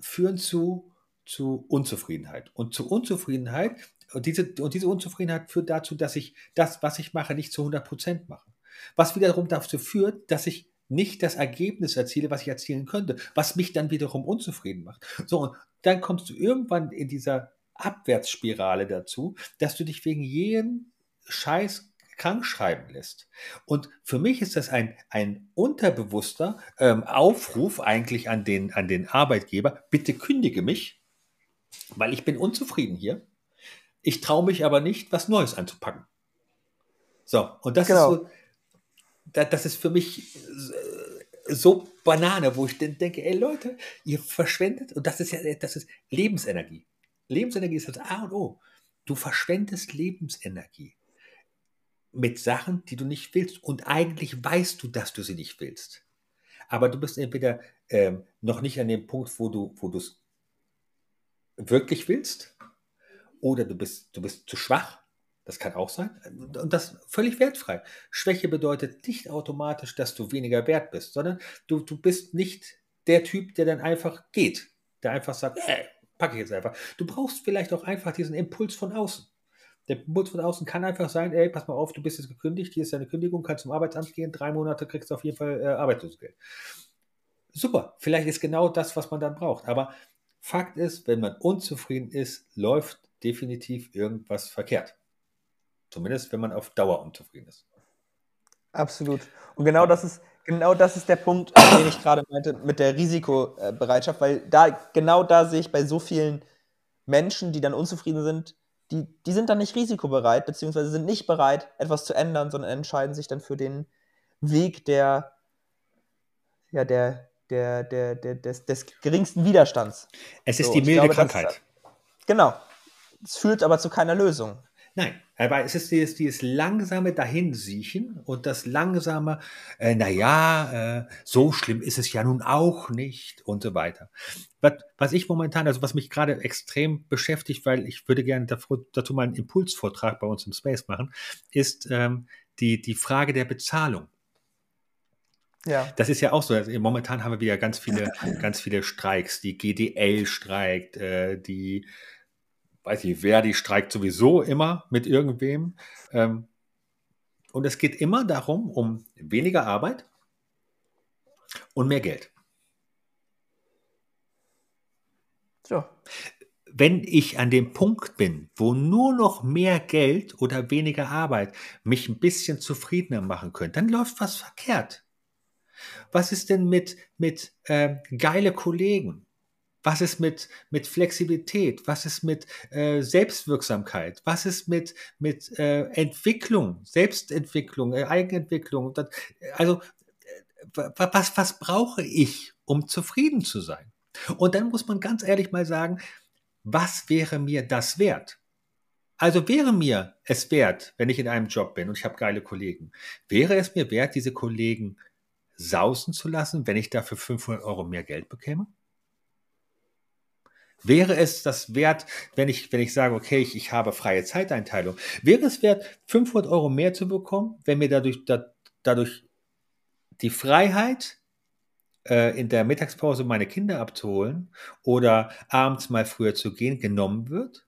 führen zu, zu Unzufriedenheit. Und zu Unzufriedenheit, und diese, und diese Unzufriedenheit führt dazu, dass ich das, was ich mache, nicht zu 100 Prozent mache. Was wiederum dazu führt, dass ich nicht das Ergebnis erziele, was ich erzielen könnte, was mich dann wiederum unzufrieden macht. So, und dann kommst du irgendwann in dieser Abwärtsspirale dazu, dass du dich wegen jedem Scheiß krank schreiben lässt. Und für mich ist das ein, ein unterbewusster ähm, Aufruf eigentlich an den, an den Arbeitgeber, bitte kündige mich, weil ich bin unzufrieden hier. Ich traue mich aber nicht, was Neues anzupacken. So, und das genau. ist so, das ist für mich so Banane, wo ich dann denke, ey Leute, ihr verschwendet, und das ist ja, das ist Lebensenergie. Lebensenergie ist das A und O. Du verschwendest Lebensenergie mit Sachen, die du nicht willst. Und eigentlich weißt du, dass du sie nicht willst. Aber du bist entweder ähm, noch nicht an dem Punkt, wo du wo es wirklich willst, oder du bist, du bist zu schwach das kann auch sein. Und das völlig wertfrei. Schwäche bedeutet nicht automatisch, dass du weniger wert bist, sondern du, du bist nicht der Typ, der dann einfach geht. Der einfach sagt, äh, packe ich jetzt einfach. Du brauchst vielleicht auch einfach diesen Impuls von außen. Der Impuls von außen kann einfach sein, ey, pass mal auf, du bist jetzt gekündigt, hier ist deine Kündigung, kannst zum Arbeitsamt gehen, drei Monate kriegst du auf jeden Fall äh, Arbeitslosengeld. Super, vielleicht ist genau das, was man dann braucht. Aber Fakt ist, wenn man unzufrieden ist, läuft definitiv irgendwas verkehrt. Zumindest, wenn man auf Dauer unzufrieden ist. Absolut. Und genau das ist, genau das ist der Punkt, den ich gerade meinte mit der Risikobereitschaft, weil da, genau da sehe ich bei so vielen Menschen, die dann unzufrieden sind, die, die sind dann nicht risikobereit, beziehungsweise sind nicht bereit, etwas zu ändern, sondern entscheiden sich dann für den Weg der, ja, der, der, der, der, des, des geringsten Widerstands. Es ist so, die milde glaube, Krankheit. Das, genau. Es führt aber zu keiner Lösung. Nein, aber es ist dieses, dieses langsame Dahinsiechen und das langsame, äh, naja, äh, so schlimm ist es ja nun auch nicht und so weiter. Was, was ich momentan, also was mich gerade extrem beschäftigt, weil ich würde gerne dazu, dazu mal einen Impulsvortrag bei uns im Space machen, ist ähm, die, die Frage der Bezahlung. Ja. Das ist ja auch so. Also momentan haben wir wieder ganz viele, ganz viele Streiks. Die GDL streikt, äh, die weiß ich, Verdi streikt sowieso immer mit irgendwem. Ähm, und es geht immer darum, um weniger Arbeit und mehr Geld. So. Wenn ich an dem Punkt bin, wo nur noch mehr Geld oder weniger Arbeit mich ein bisschen zufriedener machen könnte, dann läuft was verkehrt. Was ist denn mit, mit äh, geile Kollegen? Was ist mit, mit Flexibilität? Was ist mit äh, Selbstwirksamkeit? Was ist mit, mit äh, Entwicklung, Selbstentwicklung, äh, Eigenentwicklung? Das, also, äh, was, was brauche ich, um zufrieden zu sein? Und dann muss man ganz ehrlich mal sagen, was wäre mir das wert? Also wäre mir es wert, wenn ich in einem Job bin und ich habe geile Kollegen, wäre es mir wert, diese Kollegen sausen zu lassen, wenn ich dafür 500 Euro mehr Geld bekäme? Wäre es das wert, wenn ich, wenn ich sage, okay, ich, ich habe freie Zeiteinteilung, wäre es wert, 500 Euro mehr zu bekommen, wenn mir dadurch, da, dadurch die Freiheit, äh, in der Mittagspause meine Kinder abzuholen oder abends mal früher zu gehen, genommen wird?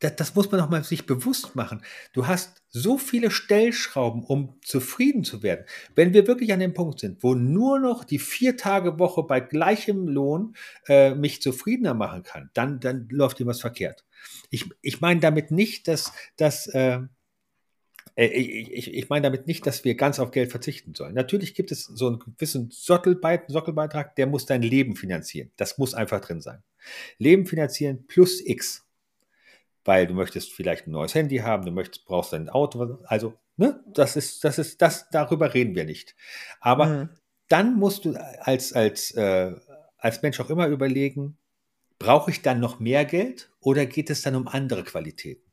Das, das muss man auch mal sich bewusst machen. Du hast so viele Stellschrauben, um zufrieden zu werden. Wenn wir wirklich an dem Punkt sind, wo nur noch die vier Tage Woche bei gleichem Lohn äh, mich zufriedener machen kann, dann, dann läuft ihm was verkehrt. Ich, ich meine damit nicht, dass, dass äh, äh ich, ich meine damit nicht, dass wir ganz auf Geld verzichten sollen. Natürlich gibt es so einen gewissen Sockelbeitrag, der muss dein Leben finanzieren. Das muss einfach drin sein. Leben finanzieren plus X weil du möchtest vielleicht ein neues Handy haben, du möchtest, brauchst ein Auto, also, ne, das ist, das ist, das, darüber reden wir nicht. Aber mhm. dann musst du als, als, äh, als Mensch auch immer überlegen, brauche ich dann noch mehr Geld oder geht es dann um andere Qualitäten?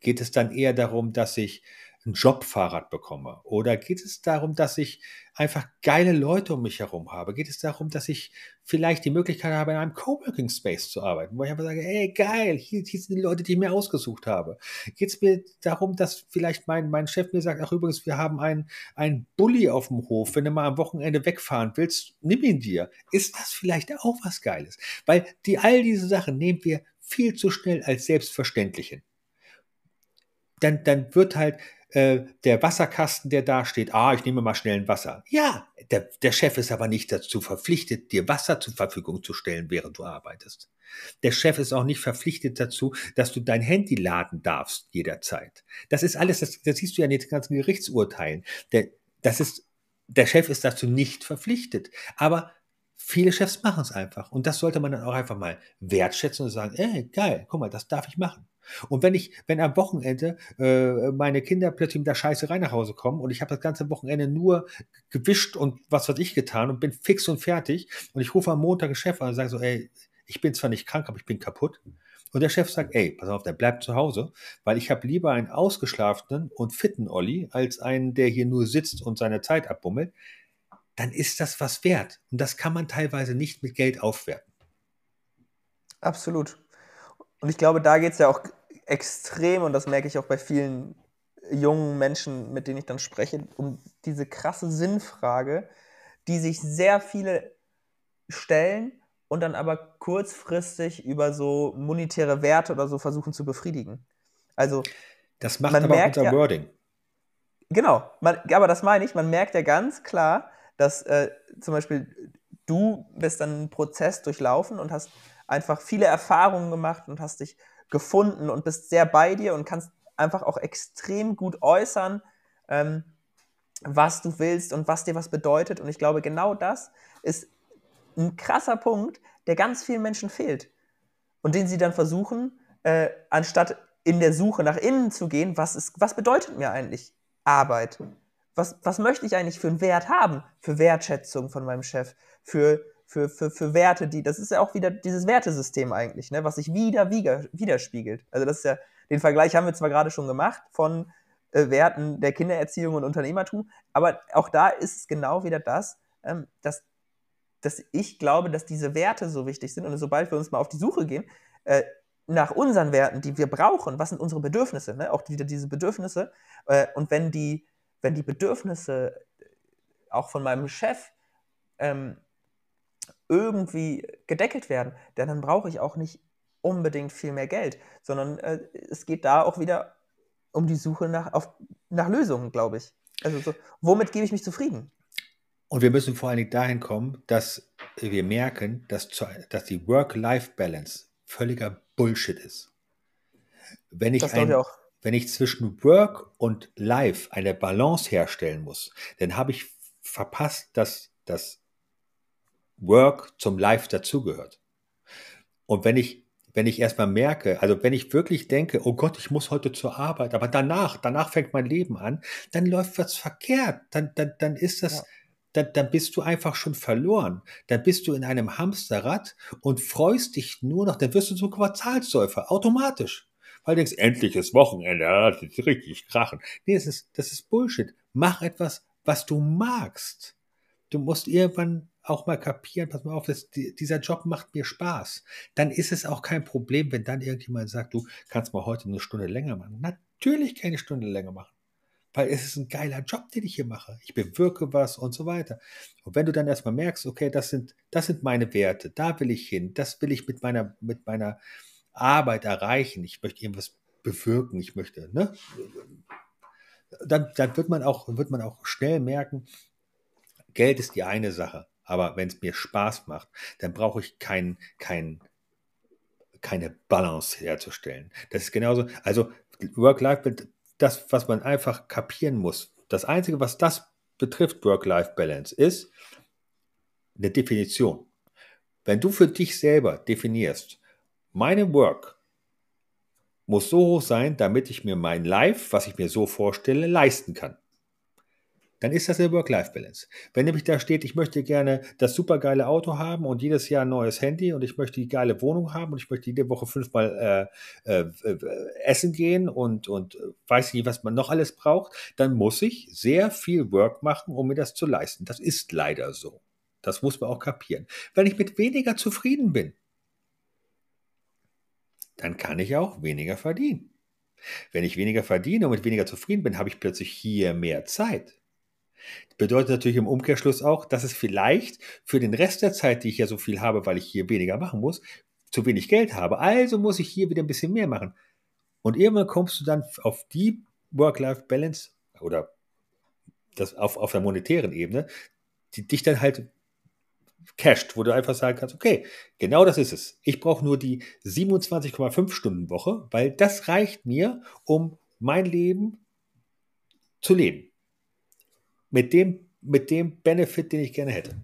Geht es dann eher darum, dass ich ein Jobfahrrad bekomme? Oder geht es darum, dass ich einfach geile Leute um mich herum habe? Geht es darum, dass ich vielleicht die Möglichkeit habe, in einem Coworking Space zu arbeiten, wo ich einfach sage, ey, geil, hier, hier sind die Leute, die ich mir ausgesucht habe. Geht es mir darum, dass vielleicht mein, mein Chef mir sagt, ach übrigens, wir haben einen, einen Bulli auf dem Hof, wenn du mal am Wochenende wegfahren willst, nimm ihn dir. Ist das vielleicht auch was Geiles? Weil die, all diese Sachen nehmen wir viel zu schnell als selbstverständlich hin. Dann, dann wird halt äh, der Wasserkasten, der da steht, ah, ich nehme mal schnell ein Wasser. Ja, der, der Chef ist aber nicht dazu verpflichtet, dir Wasser zur Verfügung zu stellen, während du arbeitest. Der Chef ist auch nicht verpflichtet dazu, dass du dein Handy laden darfst jederzeit. Das ist alles, das, das siehst du ja in den ganzen Gerichtsurteilen. Der, das ist, der Chef ist dazu nicht verpflichtet. Aber viele Chefs machen es einfach. Und das sollte man dann auch einfach mal wertschätzen und sagen, ey, geil, guck mal, das darf ich machen. Und wenn ich, wenn am Wochenende äh, meine Kinder plötzlich mit der Scheiße rein nach Hause kommen und ich habe das ganze Wochenende nur gewischt und was weiß ich getan und bin fix und fertig und ich rufe am Montag den Chef an und sage so, ey, ich bin zwar nicht krank, aber ich bin kaputt. Und der Chef sagt, ey, pass auf, der bleibt zu Hause, weil ich habe lieber einen ausgeschlafenen und fitten Olli als einen, der hier nur sitzt und seine Zeit abbummelt. Dann ist das was wert. Und das kann man teilweise nicht mit Geld aufwerten. Absolut. Und ich glaube, da geht es ja auch extrem, und das merke ich auch bei vielen jungen Menschen, mit denen ich dann spreche, um diese krasse Sinnfrage, die sich sehr viele stellen und dann aber kurzfristig über so monetäre Werte oder so versuchen zu befriedigen. Also das macht aber merkt unser ja, Wording. Genau, man, aber das meine ich, man merkt ja ganz klar, dass äh, zum Beispiel du bist dann einen Prozess durchlaufen und hast einfach viele Erfahrungen gemacht und hast dich gefunden und bist sehr bei dir und kannst einfach auch extrem gut äußern, ähm, was du willst und was dir was bedeutet. Und ich glaube, genau das ist ein krasser Punkt, der ganz vielen Menschen fehlt und den sie dann versuchen, äh, anstatt in der Suche nach innen zu gehen, was, ist, was bedeutet mir eigentlich Arbeit? Was, was möchte ich eigentlich für einen Wert haben? Für Wertschätzung von meinem Chef, für, für, für, für Werte, die, das ist ja auch wieder dieses Wertesystem eigentlich, ne, was sich wieder, wieder widerspiegelt. Also das ist ja, den Vergleich haben wir zwar gerade schon gemacht von äh, Werten der Kindererziehung und Unternehmertum, aber auch da ist es genau wieder das, ähm, dass, dass ich glaube, dass diese Werte so wichtig sind und sobald wir uns mal auf die Suche gehen, äh, nach unseren Werten, die wir brauchen, was sind unsere Bedürfnisse, ne? auch wieder diese Bedürfnisse. Äh, und wenn die, wenn die Bedürfnisse auch von meinem Chef ähm, irgendwie gedeckelt werden, dann brauche ich auch nicht unbedingt viel mehr Geld, sondern äh, es geht da auch wieder um die Suche nach, auf, nach Lösungen, glaube ich. Also so, womit gebe ich mich zufrieden? Und wir müssen vor allen Dingen dahin kommen, dass wir merken, dass, dass die Work-Life-Balance völliger Bullshit ist. Wenn ich, ein, ich wenn ich zwischen Work und Life eine Balance herstellen muss, dann habe ich verpasst, dass das Work zum Life dazugehört. Und wenn ich, wenn ich erstmal merke, also wenn ich wirklich denke, oh Gott, ich muss heute zur Arbeit, aber danach, danach fängt mein Leben an, dann läuft was verkehrt. Dann, dann, dann ist das, ja dann, dann bist du einfach schon verloren. Dann bist du in einem Hamsterrad und freust dich nur noch, dann wirst du zum Quartalsäufer, automatisch. Weil du denkst, endlich ist Wochenende, das ist richtig krachen. Nee, das ist, das ist Bullshit. Mach etwas, was du magst. Du musst irgendwann auch mal kapieren, pass mal auf, das, dieser Job macht mir Spaß. Dann ist es auch kein Problem, wenn dann irgendjemand sagt, du kannst mal heute eine Stunde länger machen. Natürlich keine Stunde länger machen weil es ist ein geiler Job, den ich hier mache. Ich bewirke was und so weiter. Und wenn du dann erstmal merkst, okay, das sind, das sind meine Werte, da will ich hin, das will ich mit meiner, mit meiner Arbeit erreichen, ich möchte irgendwas bewirken, ich möchte, ne? Dann, dann wird man auch, wird man auch schnell merken, Geld ist die eine Sache, aber wenn es mir Spaß macht, dann brauche ich kein, kein, keine Balance herzustellen. Das ist genauso, also Work-Life das, was man einfach kapieren muss. Das Einzige, was das betrifft, Work-Life-Balance, ist eine Definition. Wenn du für dich selber definierst, meine Work muss so hoch sein, damit ich mir mein Life, was ich mir so vorstelle, leisten kann dann ist das eine Work-Life-Balance. Wenn nämlich da steht, ich möchte gerne das supergeile Auto haben und jedes Jahr ein neues Handy und ich möchte die geile Wohnung haben und ich möchte jede Woche fünfmal äh, äh, essen gehen und, und äh, weiß nicht, was man noch alles braucht, dann muss ich sehr viel Work machen, um mir das zu leisten. Das ist leider so. Das muss man auch kapieren. Wenn ich mit weniger zufrieden bin, dann kann ich auch weniger verdienen. Wenn ich weniger verdiene und mit weniger zufrieden bin, habe ich plötzlich hier mehr Zeit. Bedeutet natürlich im Umkehrschluss auch, dass es vielleicht für den Rest der Zeit, die ich ja so viel habe, weil ich hier weniger machen muss, zu wenig Geld habe. Also muss ich hier wieder ein bisschen mehr machen. Und irgendwann kommst du dann auf die Work-Life-Balance oder das auf, auf der monetären Ebene, die dich dann halt casht, wo du einfach sagen kannst, okay, genau das ist es. Ich brauche nur die 27,5 Stunden Woche, weil das reicht mir, um mein Leben zu leben mit dem, mit dem Benefit, den ich gerne hätte.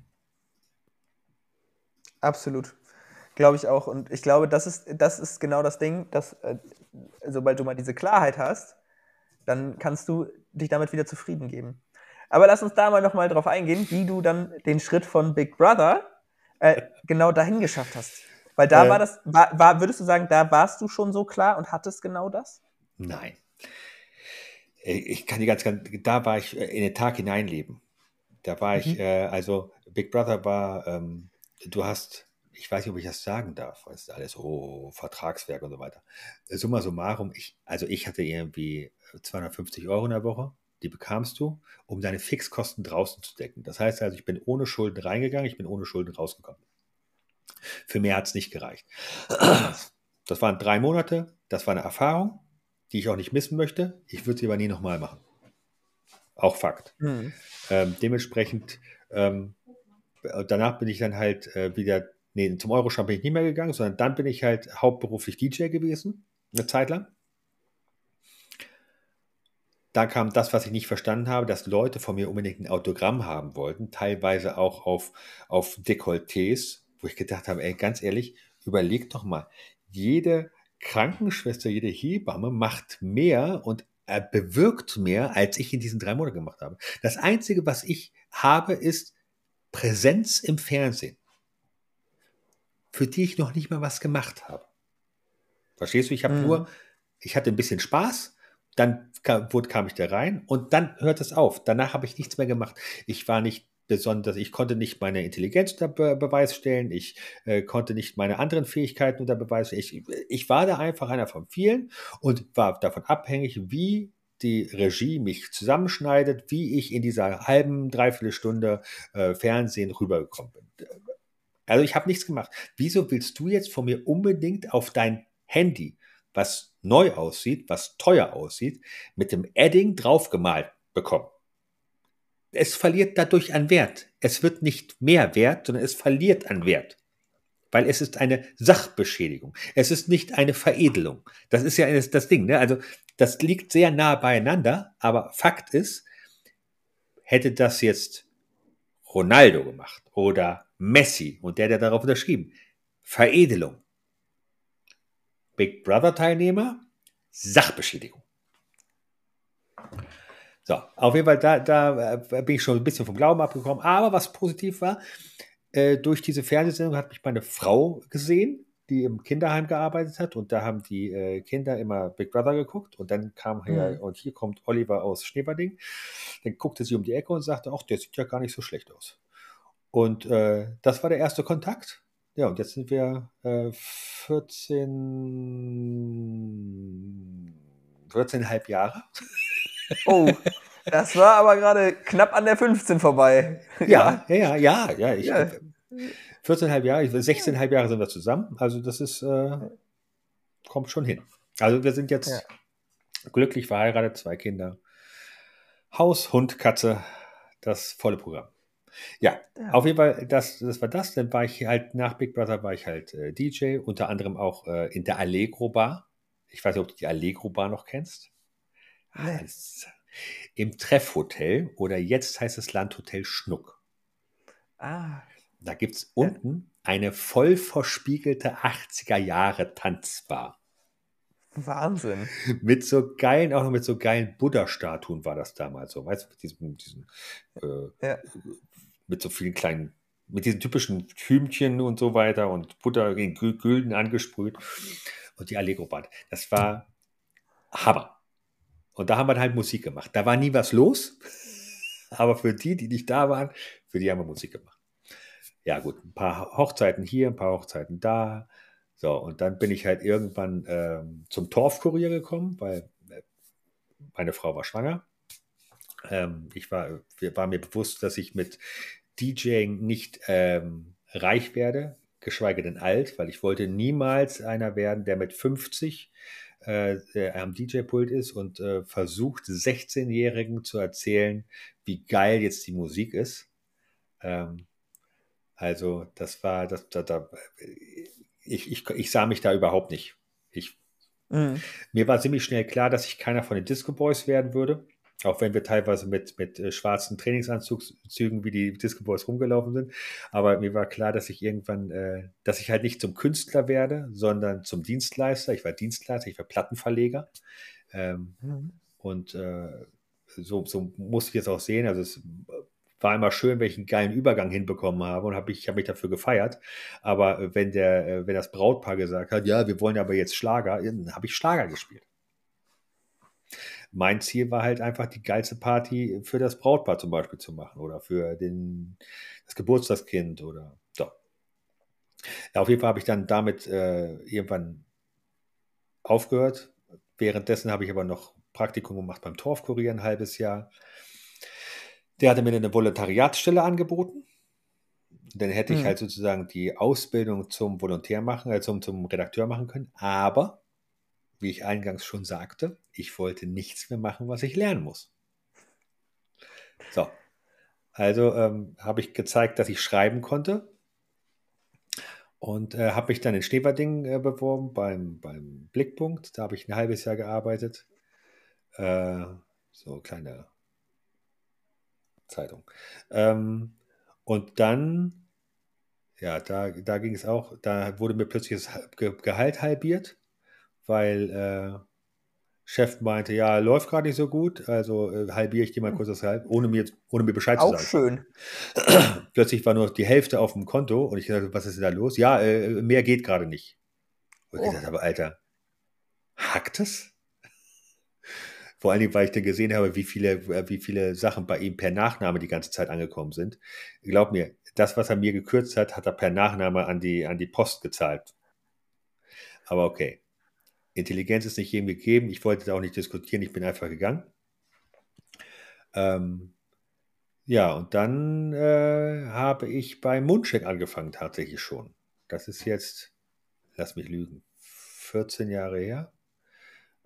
Absolut. Glaube ich auch. Und ich glaube, das ist, das ist genau das Ding, dass äh, sobald du mal diese Klarheit hast, dann kannst du dich damit wieder zufrieden geben. Aber lass uns da mal nochmal drauf eingehen, wie du dann den Schritt von Big Brother äh, genau dahin geschafft hast. Weil da äh, war das, war, war, würdest du sagen, da warst du schon so klar und hattest genau das? Nein. Äh, ich kann die ganz, ganz, da war ich äh, in den Tag hineinleben. Da war mhm. ich, äh, also Big Brother war, ähm, du hast, ich weiß nicht, ob ich das sagen darf, weil es alles, oh, Vertragswerk und so weiter. Äh, summa summarum, ich, also ich hatte irgendwie 250 Euro in der Woche, die bekamst du, um deine Fixkosten draußen zu decken. Das heißt also, ich bin ohne Schulden reingegangen, ich bin ohne Schulden rausgekommen. Für mehr hat es nicht gereicht. Das waren drei Monate, das war eine Erfahrung die ich auch nicht missen möchte. Ich würde sie aber nie nochmal machen. Auch Fakt. Mhm. Ähm, dementsprechend, ähm, danach bin ich dann halt äh, wieder, nee, zum Euroshop bin ich nicht mehr gegangen, sondern dann bin ich halt hauptberuflich DJ gewesen, eine Zeit lang. Da kam das, was ich nicht verstanden habe, dass Leute von mir unbedingt ein Autogramm haben wollten, teilweise auch auf, auf Dekolletés, wo ich gedacht habe, ey, ganz ehrlich, überleg doch mal, jede Krankenschwester, jede Hebamme macht mehr und bewirkt mehr, als ich in diesen drei Monaten gemacht habe. Das Einzige, was ich habe, ist Präsenz im Fernsehen, für die ich noch nicht mal was gemacht habe. Verstehst du? Ich habe mhm. nur, ich hatte ein bisschen Spaß, dann kam, kam ich da rein und dann hört es auf. Danach habe ich nichts mehr gemacht. Ich war nicht besonders, ich konnte nicht meine Intelligenz unter Be Beweis stellen, ich äh, konnte nicht meine anderen Fähigkeiten unter Beweis stellen. Ich, ich war da einfach einer von vielen und war davon abhängig, wie die Regie mich zusammenschneidet, wie ich in dieser halben, dreiviertel Stunde äh, Fernsehen rübergekommen bin. Also ich habe nichts gemacht. Wieso willst du jetzt von mir unbedingt auf dein Handy, was neu aussieht, was teuer aussieht, mit dem Edding draufgemalt bekommen? Es verliert dadurch an Wert. Es wird nicht mehr wert, sondern es verliert an Wert. Weil es ist eine Sachbeschädigung. Es ist nicht eine Veredelung. Das ist ja das Ding. Ne? Also das liegt sehr nah beieinander, aber Fakt ist, hätte das jetzt Ronaldo gemacht oder Messi und der, der darauf unterschrieben, Veredelung. Big Brother Teilnehmer, Sachbeschädigung. So, auf jeden Fall, da, da äh, bin ich schon ein bisschen vom Glauben abgekommen. Aber was positiv war, äh, durch diese Fernsehsendung hat mich meine Frau gesehen, die im Kinderheim gearbeitet hat. Und da haben die äh, Kinder immer Big Brother geguckt. Und dann kam her, mhm. und hier kommt Oliver aus Schneeberding. Dann guckte sie um die Ecke und sagte, ach, der sieht ja gar nicht so schlecht aus. Und äh, das war der erste Kontakt. Ja, und jetzt sind wir äh, 14, 14,5 Jahre. Oh, das war aber gerade knapp an der 15 vorbei. (laughs) Ja, ja, ja, ja. ja, ich, ja. 14,5 Jahre, 16,5 Jahre sind wir zusammen. Also das ist, äh, kommt schon hin. Also wir sind jetzt ja. glücklich verheiratet, zwei Kinder. Haus, Hund, Katze, das volle Programm. Ja, ja, auf jeden Fall, das, das war das. Dann war ich halt, nach Big Brother war ich halt äh, DJ, unter anderem auch äh, in der Allegro Bar. Ich weiß nicht, ob du die Allegro Bar noch kennst. Nee. Im Treffhotel oder jetzt heißt es Landhotel Schnuck. Ah. Da gibt es unten ja. eine voll verspiegelte 80er Jahre Tanzbar. Wahnsinn. Mit so geilen, auch noch mit so geilen Buddha-Statuen war das damals so. Weißt du, mit diesen, diesen äh, ja. mit so vielen kleinen, mit diesen typischen Hümchen und so weiter und Buddha in Gülden angesprüht und die Allegro-Band. Das war Hammer. Und da haben wir halt Musik gemacht. Da war nie was los, (laughs) aber für die, die nicht da waren, für die haben wir Musik gemacht. Ja, gut, ein paar Hochzeiten hier, ein paar Hochzeiten da. So, und dann bin ich halt irgendwann ähm, zum Torfkurier gekommen, weil äh, meine Frau war schwanger. Ähm, ich war, war mir bewusst, dass ich mit DJing nicht ähm, reich werde, geschweige denn alt, weil ich wollte niemals einer werden, der mit 50 äh, am DJ-Pult ist und äh, versucht, 16-Jährigen zu erzählen, wie geil jetzt die Musik ist. Ähm, also, das war, das, da, da, ich, ich, ich sah mich da überhaupt nicht. Ich, mhm. Mir war ziemlich schnell klar, dass ich keiner von den Disco Boys werden würde. Auch wenn wir teilweise mit, mit äh, schwarzen Trainingsanzügen wie die Disco Boys rumgelaufen sind. Aber mir war klar, dass ich irgendwann, äh, dass ich halt nicht zum Künstler werde, sondern zum Dienstleister. Ich war Dienstleister, ich war Plattenverleger. Ähm, mhm. Und äh, so, so musste ich jetzt auch sehen. Also es war immer schön, wenn ich einen geilen Übergang hinbekommen habe und hab ich habe mich dafür gefeiert. Aber wenn der, äh, wenn das Brautpaar gesagt hat, ja, wir wollen aber jetzt Schlager, dann habe ich Schlager gespielt mein Ziel war halt einfach die geilste Party für das Brautpaar zum Beispiel zu machen oder für den, das Geburtstagskind oder so. Ja, auf jeden Fall habe ich dann damit äh, irgendwann aufgehört. Währenddessen habe ich aber noch Praktikum gemacht beim Torfkurier ein halbes Jahr. Der hatte mir eine Volontariatsstelle angeboten. Dann hätte ich hm. halt sozusagen die Ausbildung zum Volontär machen, äh, zum, zum Redakteur machen können. Aber wie ich eingangs schon sagte, ich wollte nichts mehr machen, was ich lernen muss. So, also ähm, habe ich gezeigt, dass ich schreiben konnte und äh, habe mich dann in Schneverding äh, beworben beim, beim Blickpunkt. Da habe ich ein halbes Jahr gearbeitet. Äh, so kleine Zeitung. Ähm, und dann, ja, da, da ging es auch, da wurde mir plötzlich das Gehalt halbiert weil äh, Chef meinte, ja, läuft gerade nicht so gut, also äh, halbiere ich dir mal kurz das Gehalt, ohne mir, ohne mir Bescheid Auch zu sagen. schön. (clears throat) Plötzlich war nur die Hälfte auf dem Konto und ich dachte, was ist denn da los? Ja, äh, mehr geht gerade nicht. Und ich Oh. dachte, aber Alter, hackt es? Vor allen Dingen, weil ich dann gesehen habe, wie viele, äh, wie viele Sachen bei ihm per Nachname die ganze Zeit angekommen sind. Glaub mir, das, was er mir gekürzt hat, hat er per Nachname an die, an die Post gezahlt. Aber okay. Intelligenz ist nicht jedem gegeben. Ich wollte da auch nicht diskutieren. Ich bin einfach gegangen. Ähm, ja, und dann äh, habe ich bei Mundcheck angefangen, tatsächlich schon. Das ist jetzt, lass mich lügen, 14 Jahre her.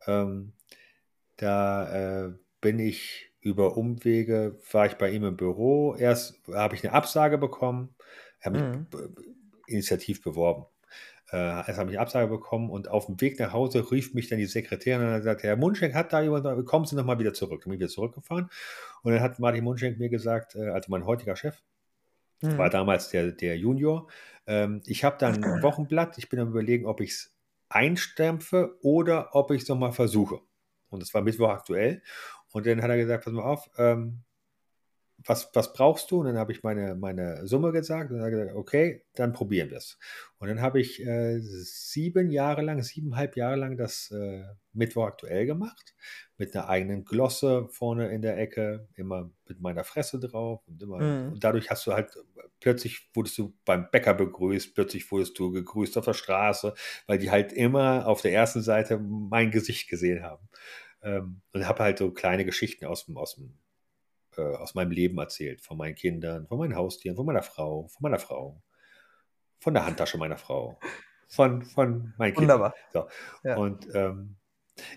Ähm, da äh, bin ich über Umwege, war ich bei ihm im Büro. Erst habe ich eine Absage bekommen, habe mich Mhm. initiativ beworben. Äh, erst habe ich Absage bekommen und auf dem Weg nach Hause rief mich dann die Sekretärin und hat gesagt, Herr Munschenk hat da jemand, kommen Sie noch mal wieder zurück. Dann bin ich wieder zurückgefahren und dann hat Martin Munschenk mir gesagt, äh, also mein heutiger Chef, war Mhm. damals der, der Junior. Ähm, ich habe dann ein (clears throat) Wochenblatt. Ich bin am überlegen, ob ich es einstempfe oder ob ich es nochmal versuche. Und das war Mittwoch aktuell. Und dann hat er gesagt, pass mal auf, ähm, was, was brauchst du? Und dann habe ich meine, meine Summe gesagt und dann gesagt, okay, dann probieren wir es. Und dann habe ich äh, sieben Jahre lang, siebeneinhalb Jahre lang das äh, Mittwoch aktuell gemacht, mit einer eigenen Glosse vorne in der Ecke, immer mit meiner Fresse drauf und immer. Mhm. Und dadurch hast du halt, plötzlich wurdest du beim Bäcker begrüßt, plötzlich wurdest du gegrüßt auf der Straße, weil die halt immer auf der ersten Seite mein Gesicht gesehen haben. Ähm, und habe halt so kleine Geschichten aus dem, aus dem äh, aus meinem Leben erzählt, von meinen Kindern, von meinen Haustieren, von meiner Frau, von meiner Frau, von der Handtasche meiner Frau, von, von meinen Kindern. Wunderbar. So. Ja. Und ähm,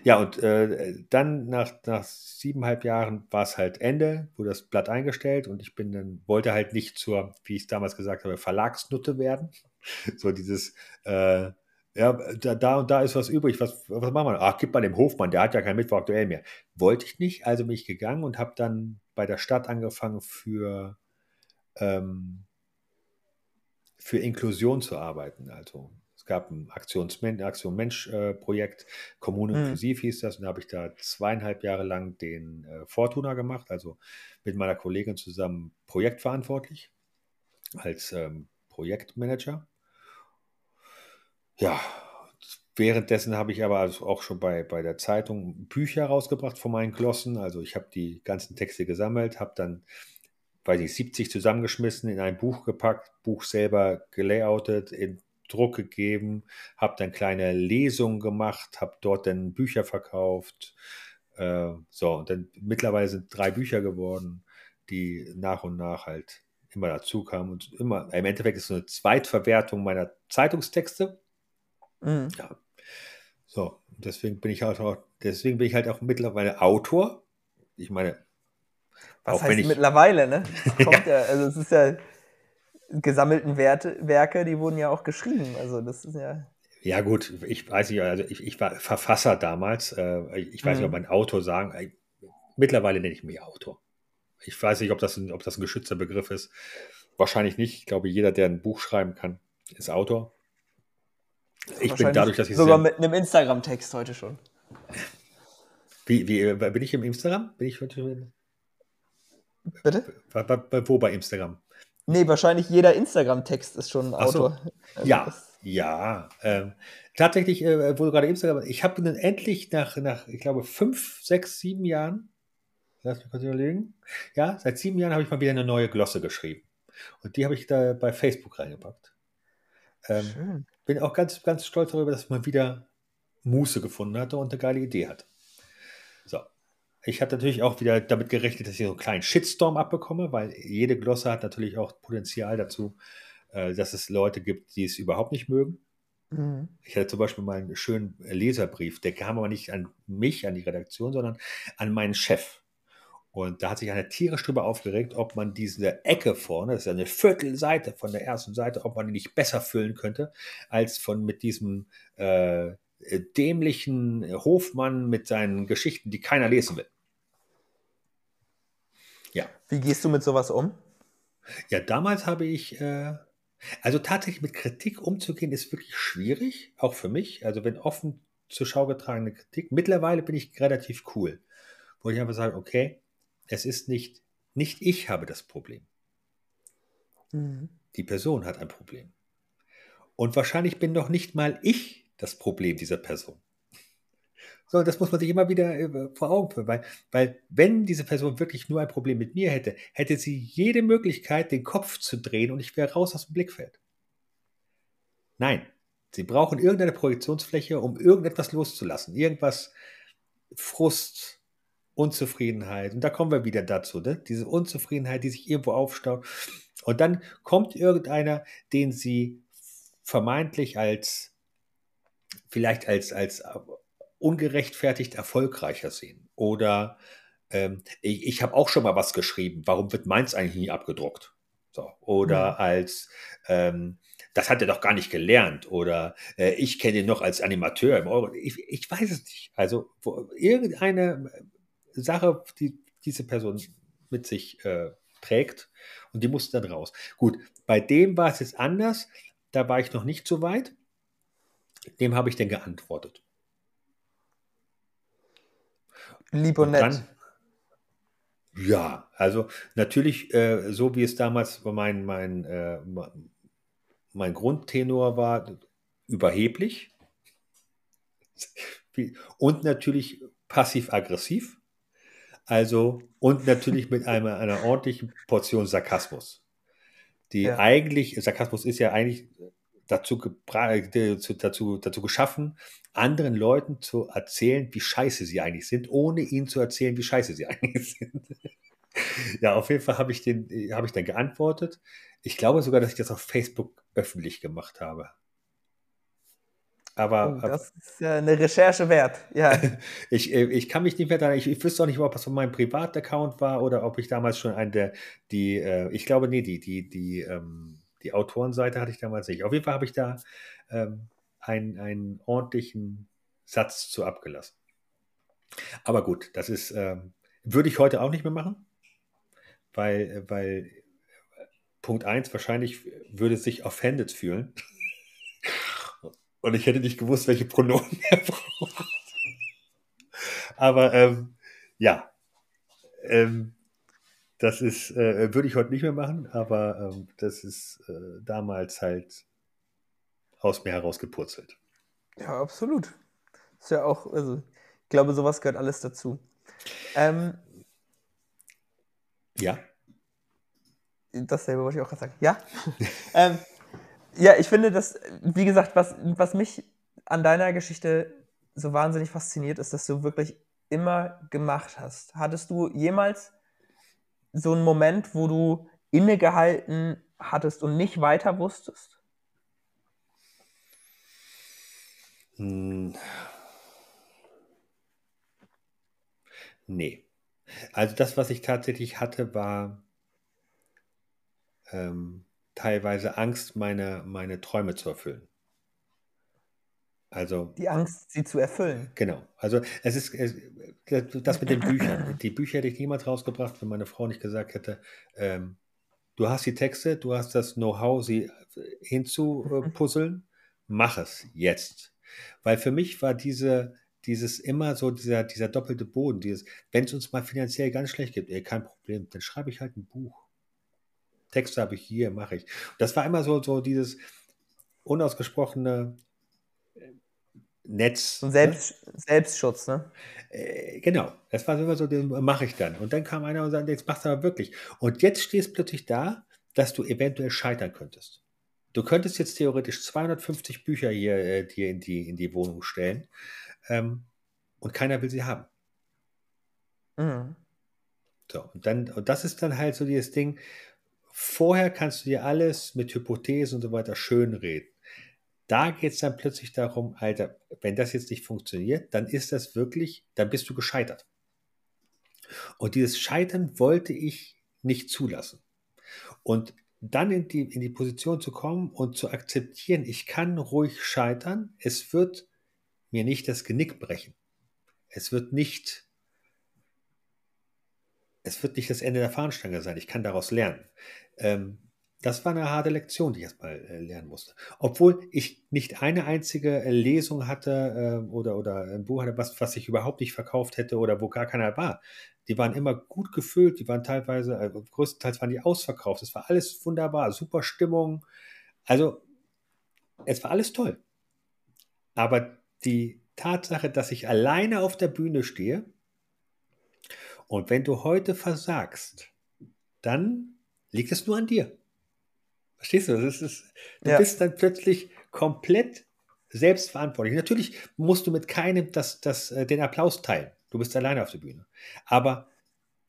ja, und äh, dann nach, nach siebeneinhalb Jahren war es halt Ende, wurde das Blatt eingestellt und ich bin dann, wollte halt nicht zur, wie ich es damals gesagt habe, Verlagsnutte werden. (laughs) So dieses, äh, ja, da, da und da ist was übrig, was, was machen wir? Ach, gib mal dem Hofmann, der hat ja kein Mittwoch aktuell mehr. Wollte ich nicht, also bin ich gegangen und habe dann bei der Stadt angefangen für, ähm, für Inklusion zu arbeiten. Also es gab ein Aktionsmen Aktion Mensch-Projekt, Kommune Mhm. inklusiv hieß das, und da habe ich da zweieinhalb Jahre lang den äh, Fortuna gemacht, also mit meiner Kollegin zusammen projektverantwortlich als ähm, Projektmanager. Ja, währenddessen habe ich aber auch schon bei, bei der Zeitung Bücher rausgebracht von meinen Glossen. Also ich habe die ganzen Texte gesammelt, habe dann, weiß ich, 70 zusammengeschmissen, in ein Buch gepackt, Buch selber gelayoutet, in Druck gegeben, habe dann kleine Lesungen gemacht, habe dort dann Bücher verkauft. Äh, so, und dann mittlerweile sind drei Bücher geworden, die nach und nach halt immer dazu kamen. Und immer, im Endeffekt ist es eine Zweitverwertung meiner Zeitungstexte. Mhm. Ja. So, deswegen bin ich halt auch, deswegen bin ich halt auch mittlerweile Autor. Ich meine, Was Auch wenn heißt ich- mittlerweile, ne? (laughs) Kommt ja, also es ist ja gesammelten Werte, Werke, die wurden ja auch geschrieben. Also das ist ja. ja gut, ich weiß nicht, also ich, ich war Verfasser damals. Äh, ich weiß nicht, ob Mhm. man Autor sagen. äh, Mittlerweile nenne ich mich Autor. Ich weiß nicht, ob das, ein, ob das ein geschützter Begriff ist. Wahrscheinlich nicht. Ich glaube, jeder, der ein Buch schreiben kann, ist Autor. Ich bin dadurch, dass ich sogar mit einem Instagram-Text heute schon. wie, wie, äh, bin ich im Instagram? Bin ich heute Bitte? bei, bei, bei, wo bei Instagram? Nee, wahrscheinlich jeder Instagram-Text ist schon ein Ach so. Autor. Also Ja, ja. Ähm, tatsächlich, äh, wo du gerade Instagram, ich habe dann endlich nach, nach, ich glaube, fünf, sechs, sieben Jahren, lass mich kurz überlegen, ja, seit sieben Jahren habe ich mal wieder eine neue Glosse geschrieben. Und die habe ich da bei Facebook reingepackt. Ähm, Schön. Bin auch ganz, ganz stolz darüber, dass man wieder Muße gefunden hatte und eine geile Idee hat. So. Ich hatte natürlich auch wieder damit gerechnet, dass ich so einen kleinen Shitstorm abbekomme, weil jede Glosse hat natürlich auch Potenzial dazu, äh, dass es Leute gibt, die es überhaupt nicht mögen. Mhm. Ich hatte zum Beispiel mal einen schönen Leserbrief, der kam aber nicht an mich, an die Redaktion, sondern an meinen Chef. Und da hat sich einer tierisch drüber aufgeregt, ob man diese Ecke vorne, das ist ja eine Viertelseite von der ersten Seite, ob man die nicht besser füllen könnte, als von mit diesem äh, dämlichen Hofmann mit seinen Geschichten, die keiner lesen will. Ja. Wie gehst du mit sowas um? Ja, damals habe ich, äh, also tatsächlich mit Kritik umzugehen, ist wirklich schwierig, auch für mich. Also wenn offen zur Schau getragene Kritik. Mittlerweile bin ich relativ cool, wo ich einfach sage, okay, es ist nicht, nicht ich habe das Problem. Mhm. Die Person hat ein Problem. Und wahrscheinlich bin doch nicht mal ich das Problem dieser Person. So, das muss man sich immer wieder äh, vor Augen führen, weil, weil wenn diese Person wirklich nur ein Problem mit mir hätte, hätte sie jede Möglichkeit, den Kopf zu drehen und ich wäre raus aus dem Blickfeld. Nein, sie brauchen irgendeine Projektionsfläche, um irgendetwas loszulassen. Irgendwas, Frust, Unzufriedenheit. Und da kommen wir wieder dazu, ne? diese Unzufriedenheit, die sich irgendwo aufstaut. Und dann kommt irgendeiner, den sie vermeintlich als, vielleicht als, als ungerechtfertigt erfolgreicher sehen. Oder ähm, ich, ich habe auch schon mal was geschrieben, warum wird meins eigentlich nie abgedruckt? So. Oder mhm. als ähm, das hat er doch gar nicht gelernt oder äh, ich kenne ihn noch als Animateur im Euro. Ich, ich weiß es nicht. Also wo, irgendeine Sache, die diese Person mit sich äh, trägt und die musste dann raus. Gut, bei dem war es jetzt anders. Da war ich noch nicht so weit. Dem habe ich dann geantwortet. Lieb und, und nett. Ja, also natürlich, äh, so wie es damals mein, mein, äh, mein Grundtenor war, überheblich (laughs) und natürlich passiv-aggressiv. Also, und natürlich mit einer, einer ordentlichen Portion Sarkasmus. Die ja. eigentlich, Sarkasmus ist ja eigentlich dazu, dazu, dazu geschaffen, anderen Leuten zu erzählen, wie scheiße sie eigentlich sind, ohne ihnen zu erzählen, wie scheiße sie (laughs) eigentlich sind. ja, auf jeden Fall habe ich, den, hab ich dann geantwortet. Ich glaube sogar, dass ich das auf Facebook öffentlich gemacht habe. Aber, oh, das ist ja eine Recherche wert. Ja. (laughs) ich, äh, ich kann mich nicht mehr daran, ich, ich wüsste auch nicht, ob das von meinem Privataccount war oder ob ich damals schon einen der, die, äh, ich glaube, nee, die, die, die, ähm, die Autorenseite hatte ich damals nicht. Auf jeden Fall habe ich da ähm, einen, einen ordentlichen Satz zu abgelassen. Aber gut, das ist, ähm, würde ich heute auch nicht mehr machen, weil, weil Punkt 1 wahrscheinlich würde sich offended fühlen. Und ich hätte nicht gewusst, welche Pronomen er (laughs) braucht. Aber ähm, ja, ähm, das ist, äh, würde ich heute nicht mehr machen, aber ähm, das ist äh, damals halt aus mir herausgepurzelt. Ja, absolut. Ist ja auch, also ich glaube, sowas gehört alles dazu. Ähm, ja. Dasselbe wollte ich auch gerade sagen. Ja. (laughs) ähm, ja, ich finde, dass, wie gesagt, was, was mich an deiner Geschichte so wahnsinnig fasziniert, ist, dass du wirklich immer gemacht hast. Hattest du jemals so einen Moment, wo du innegehalten hattest und nicht weiter wusstest? Hm. Nee. Also das, was ich tatsächlich hatte, war ähm, teilweise Angst, meine, meine Träume zu erfüllen. Also, Die Angst, sie zu erfüllen. genau. Also es ist es, das mit den Büchern. Die Bücher hätte ich niemals rausgebracht, wenn meine Frau nicht gesagt hätte, ähm, du hast die Texte, du hast das Know-how, sie hinzupuzzeln, mach es jetzt. Weil für mich war diese, dieses immer so, dieser, dieser doppelte Boden, dieses, wenn es uns mal finanziell ganz schlecht gibt, ey, kein Problem, dann schreibe ich halt ein Buch. Texte habe ich hier, mache ich. Das war immer so, so dieses unausgesprochene äh, Netz. So Selbst, ne? Selbstschutz, ne? Äh, genau, das war immer so, mache ich dann. Und dann kam einer und sagte, jetzt machst du aber wirklich. Und jetzt stehst du plötzlich da, dass du eventuell scheitern könntest. Du könntest jetzt theoretisch 250 Bücher hier äh, dir in die, in die Wohnung stellen ähm, und keiner will sie haben. Mhm. So, und dann, und das ist dann halt so dieses Ding, Vorher kannst du dir alles mit Hypothesen und so weiter schönreden. Da geht es dann plötzlich darum, Alter, wenn das jetzt nicht funktioniert, dann ist das wirklich, dann bist du gescheitert. Und dieses Scheitern wollte ich nicht zulassen. Und dann in die, in die Position zu kommen und zu akzeptieren, ich kann ruhig scheitern, es wird mir nicht das Genick brechen. Es wird nicht es wird nicht das Ende der Fahnenstange sein. Ich kann daraus lernen. Ähm, das war eine harte Lektion, die ich erstmal äh, lernen musste. Obwohl ich nicht eine einzige äh, Lesung hatte äh, oder, oder ein Buch hatte, was, was ich überhaupt nicht verkauft hätte oder wo gar keiner war. Die waren immer gut gefüllt, die waren teilweise, äh, größtenteils waren die ausverkauft. Es war alles wunderbar, super Stimmung. Also, es war alles toll. Aber die Tatsache, dass ich alleine auf der Bühne stehe und wenn du heute versagst, dann liegt es nur an dir. Verstehst du? Das ist, du ja. bist dann plötzlich komplett selbstverantwortlich. Natürlich musst du mit keinem das, das, äh, den Applaus teilen. Du bist alleine auf der Bühne. Aber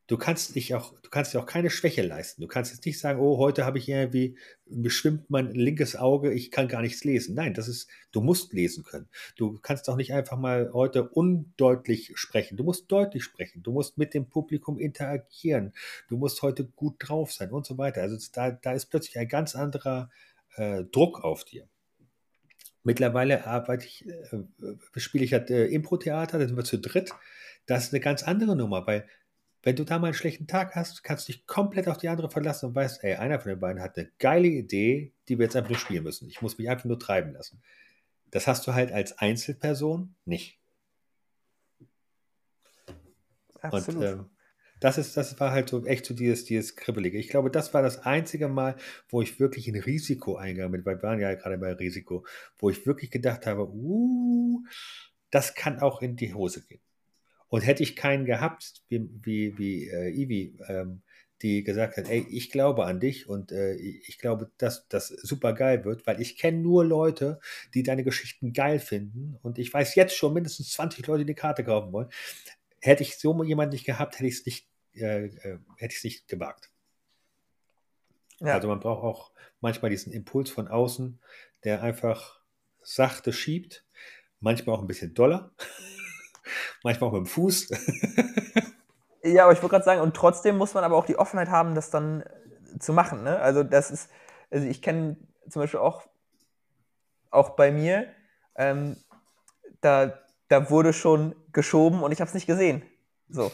du kannst dich auch, du kannst dir auch keine Schwäche leisten. Du kannst jetzt nicht sagen, oh, heute habe ich irgendwie, beschwimmt mein linkes Auge, ich kann gar nichts lesen. Nein, das ist, du musst lesen können. Du kannst auch nicht einfach mal heute undeutlich sprechen. Du musst deutlich sprechen. Du musst mit dem Publikum interagieren. Du musst heute gut drauf sein und so weiter. Also da, da ist plötzlich ein ganz anderer äh, Druck auf dir. Mittlerweile arbeite ich, äh, spiele ich halt äh, Impro-Theater, da sind wir zu dritt. Das ist eine ganz andere Nummer, weil wenn du da mal einen schlechten Tag hast, kannst du dich komplett auf die andere verlassen und weißt, ey, einer von den beiden hat eine geile Idee, die wir jetzt einfach nur spielen müssen. Ich muss mich einfach nur treiben lassen. Das hast du halt als Einzelperson nicht. Absolut. Und ähm, das, ist, das war halt so echt so dieses, dieses Kribbelige. Ich glaube, das war das einzige Mal, wo ich wirklich ein Risiko eingegangen bin, weil wir waren ja gerade bei Risiko, wo ich wirklich gedacht habe, uh, das kann auch in die Hose gehen. Und hätte ich keinen gehabt, wie, wie, wie äh, Ivi, ähm, die gesagt hat, ey, ich glaube an dich und äh, ich glaube, dass das super geil wird, weil ich kenne nur Leute, die deine Geschichten geil finden und ich weiß jetzt schon mindestens 20 Leute, die eine Karte kaufen wollen. Hätte ich so jemanden nicht gehabt, hätte ich es nicht, äh, äh hätte ich es nicht gewagt. Ja. Also man braucht auch manchmal diesen Impuls von außen, der einfach sachte schiebt, manchmal auch ein bisschen doller manchmal auch mit dem Fuß. (laughs) ja, aber ich wollte gerade sagen, und trotzdem muss man aber auch die Offenheit haben, das dann äh, zu machen. Ne? Also das ist, also ich kenne zum Beispiel auch, auch bei mir, ähm, da, da wurde schon geschoben und ich habe es nicht gesehen. So.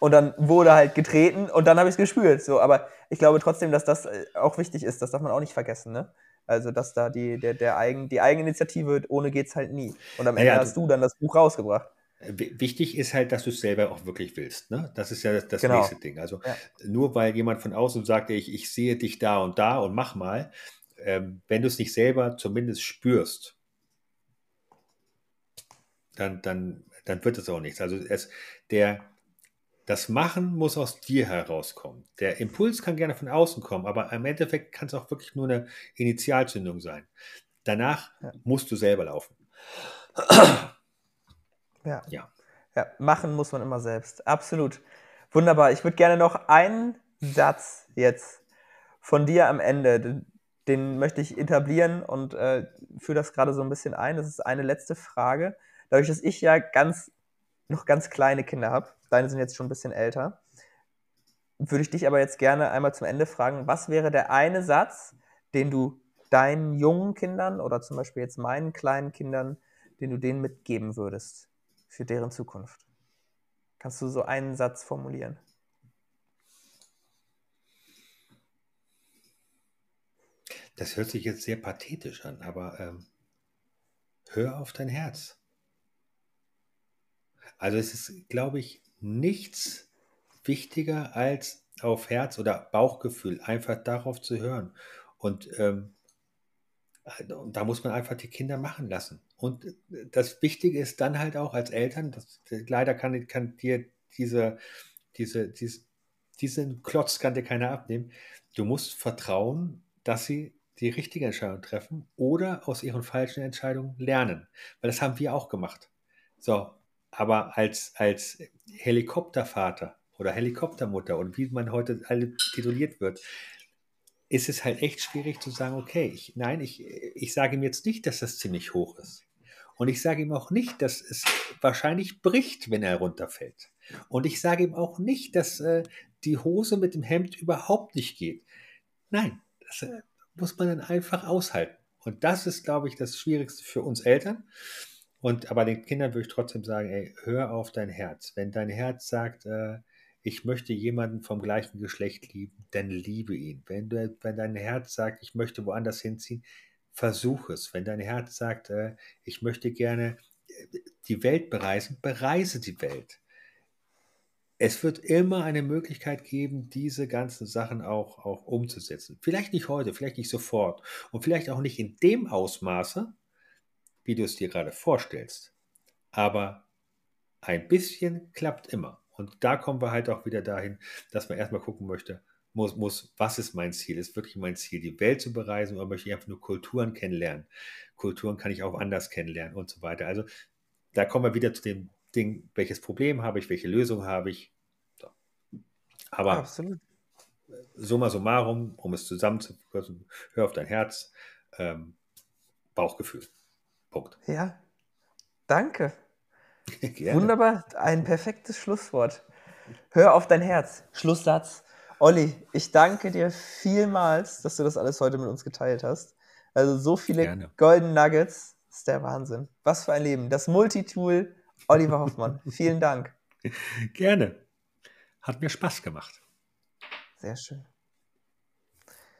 Und dann wurde halt getreten und dann habe ich es gespürt. So, aber ich glaube trotzdem, dass das äh, auch wichtig ist. Das darf man auch nicht vergessen. Ne? Also, dass da die, der, der Eigen, die Eigeninitiative, ohne geht es halt nie. Und am Ende ja, hast du dann das Buch rausgebracht. Wichtig ist halt, dass du es selber auch wirklich willst. Ne? Das ist ja das, das genau. nächste Ding. Also ja. nur weil jemand von außen sagt, ich, ich sehe dich da und da und mach mal, ähm, wenn du es nicht selber zumindest spürst, dann, dann, dann wird es auch nichts. Also es, der, das Machen muss aus dir herauskommen. Der Impuls kann gerne von außen kommen, aber im Endeffekt kann es auch wirklich nur eine Initialzündung sein. Danach ja. musst du selber laufen. Ja. ja. Ja, machen muss man immer selbst. Absolut. Wunderbar. Ich würde gerne noch einen Satz jetzt von dir am Ende, den, den möchte ich etablieren und äh, führe das gerade so ein bisschen ein. Das ist eine letzte Frage. Dadurch, dass ich ja ganz, noch ganz kleine Kinder habe, deine sind jetzt schon ein bisschen älter, würde ich dich aber jetzt gerne einmal zum Ende fragen, was wäre der eine Satz, den du deinen jungen Kindern oder zum Beispiel jetzt meinen kleinen Kindern, den du denen mitgeben würdest? Für deren Zukunft? Kannst du so einen Satz formulieren? Das hört sich jetzt sehr pathetisch an, aber ähm, hör auf dein Herz. Also es ist, glaube ich, nichts wichtiger als auf Herz oder Bauchgefühl, einfach darauf zu hören. Und ähm, da muss man einfach die Kinder machen lassen. Und das Wichtige ist dann halt auch als Eltern, das, leider kann, kann dir diese, diese, diese, diesen Klotz kann dir keiner abnehmen. Du musst vertrauen, dass sie die richtige Entscheidung treffen oder aus ihren falschen Entscheidungen lernen. Weil das haben wir auch gemacht. So, aber als, als Helikoptervater oder Helikoptermutter und wie man heute alle tituliert wird, ist es halt echt schwierig zu sagen, okay, ich, nein, ich, ich sage ihm jetzt nicht, dass das ziemlich hoch ist. Und ich sage ihm auch nicht, dass es wahrscheinlich bricht, wenn er runterfällt. Und ich sage ihm auch nicht, dass äh, die Hose mit dem Hemd überhaupt nicht geht. Nein, das äh, muss man dann einfach aushalten. Und das ist, glaube ich, das Schwierigste für uns Eltern. Und aber den Kindern würde ich trotzdem sagen, ey, hör auf dein Herz. Wenn dein Herz sagt, äh, ich möchte jemanden vom gleichen Geschlecht lieben, dann liebe ihn. Wenn, du, wenn dein Herz sagt, ich möchte woanders hinziehen, versuch es. Wenn dein Herz sagt, äh, ich möchte gerne äh, die Welt bereisen, bereise die Welt. Es wird immer eine Möglichkeit geben, diese ganzen Sachen auch, auch umzusetzen. Vielleicht nicht heute, vielleicht nicht sofort und vielleicht auch nicht in dem Ausmaße, wie du es dir gerade vorstellst. Aber ein bisschen klappt immer. Und da kommen wir halt auch wieder dahin, dass man erstmal gucken möchte, muss, muss, was ist mein Ziel? Ist wirklich mein Ziel, die Welt zu bereisen oder möchte ich einfach nur Kulturen kennenlernen? Kulturen kann ich auch anders kennenlernen und so weiter. Also da kommen wir wieder zu dem Ding, welches Problem habe ich, welche Lösung habe ich. So. Aber Absolut. summa summarum, um es zusammenzufassen, hör auf dein Herz, ähm, Bauchgefühl. Punkt. Ja, danke. (laughs) Wunderbar, ein perfektes Schlusswort. Hör auf dein Herz. Schlusssatz. Olli, ich danke dir vielmals, dass du das alles heute mit uns geteilt hast. Also so viele Gerne. Golden Nuggets. Das ist der Wahnsinn. Was für ein Leben. Das Multitool Oliver Hoffmann. (laughs) Vielen Dank. Gerne. Hat mir Spaß gemacht. Sehr schön.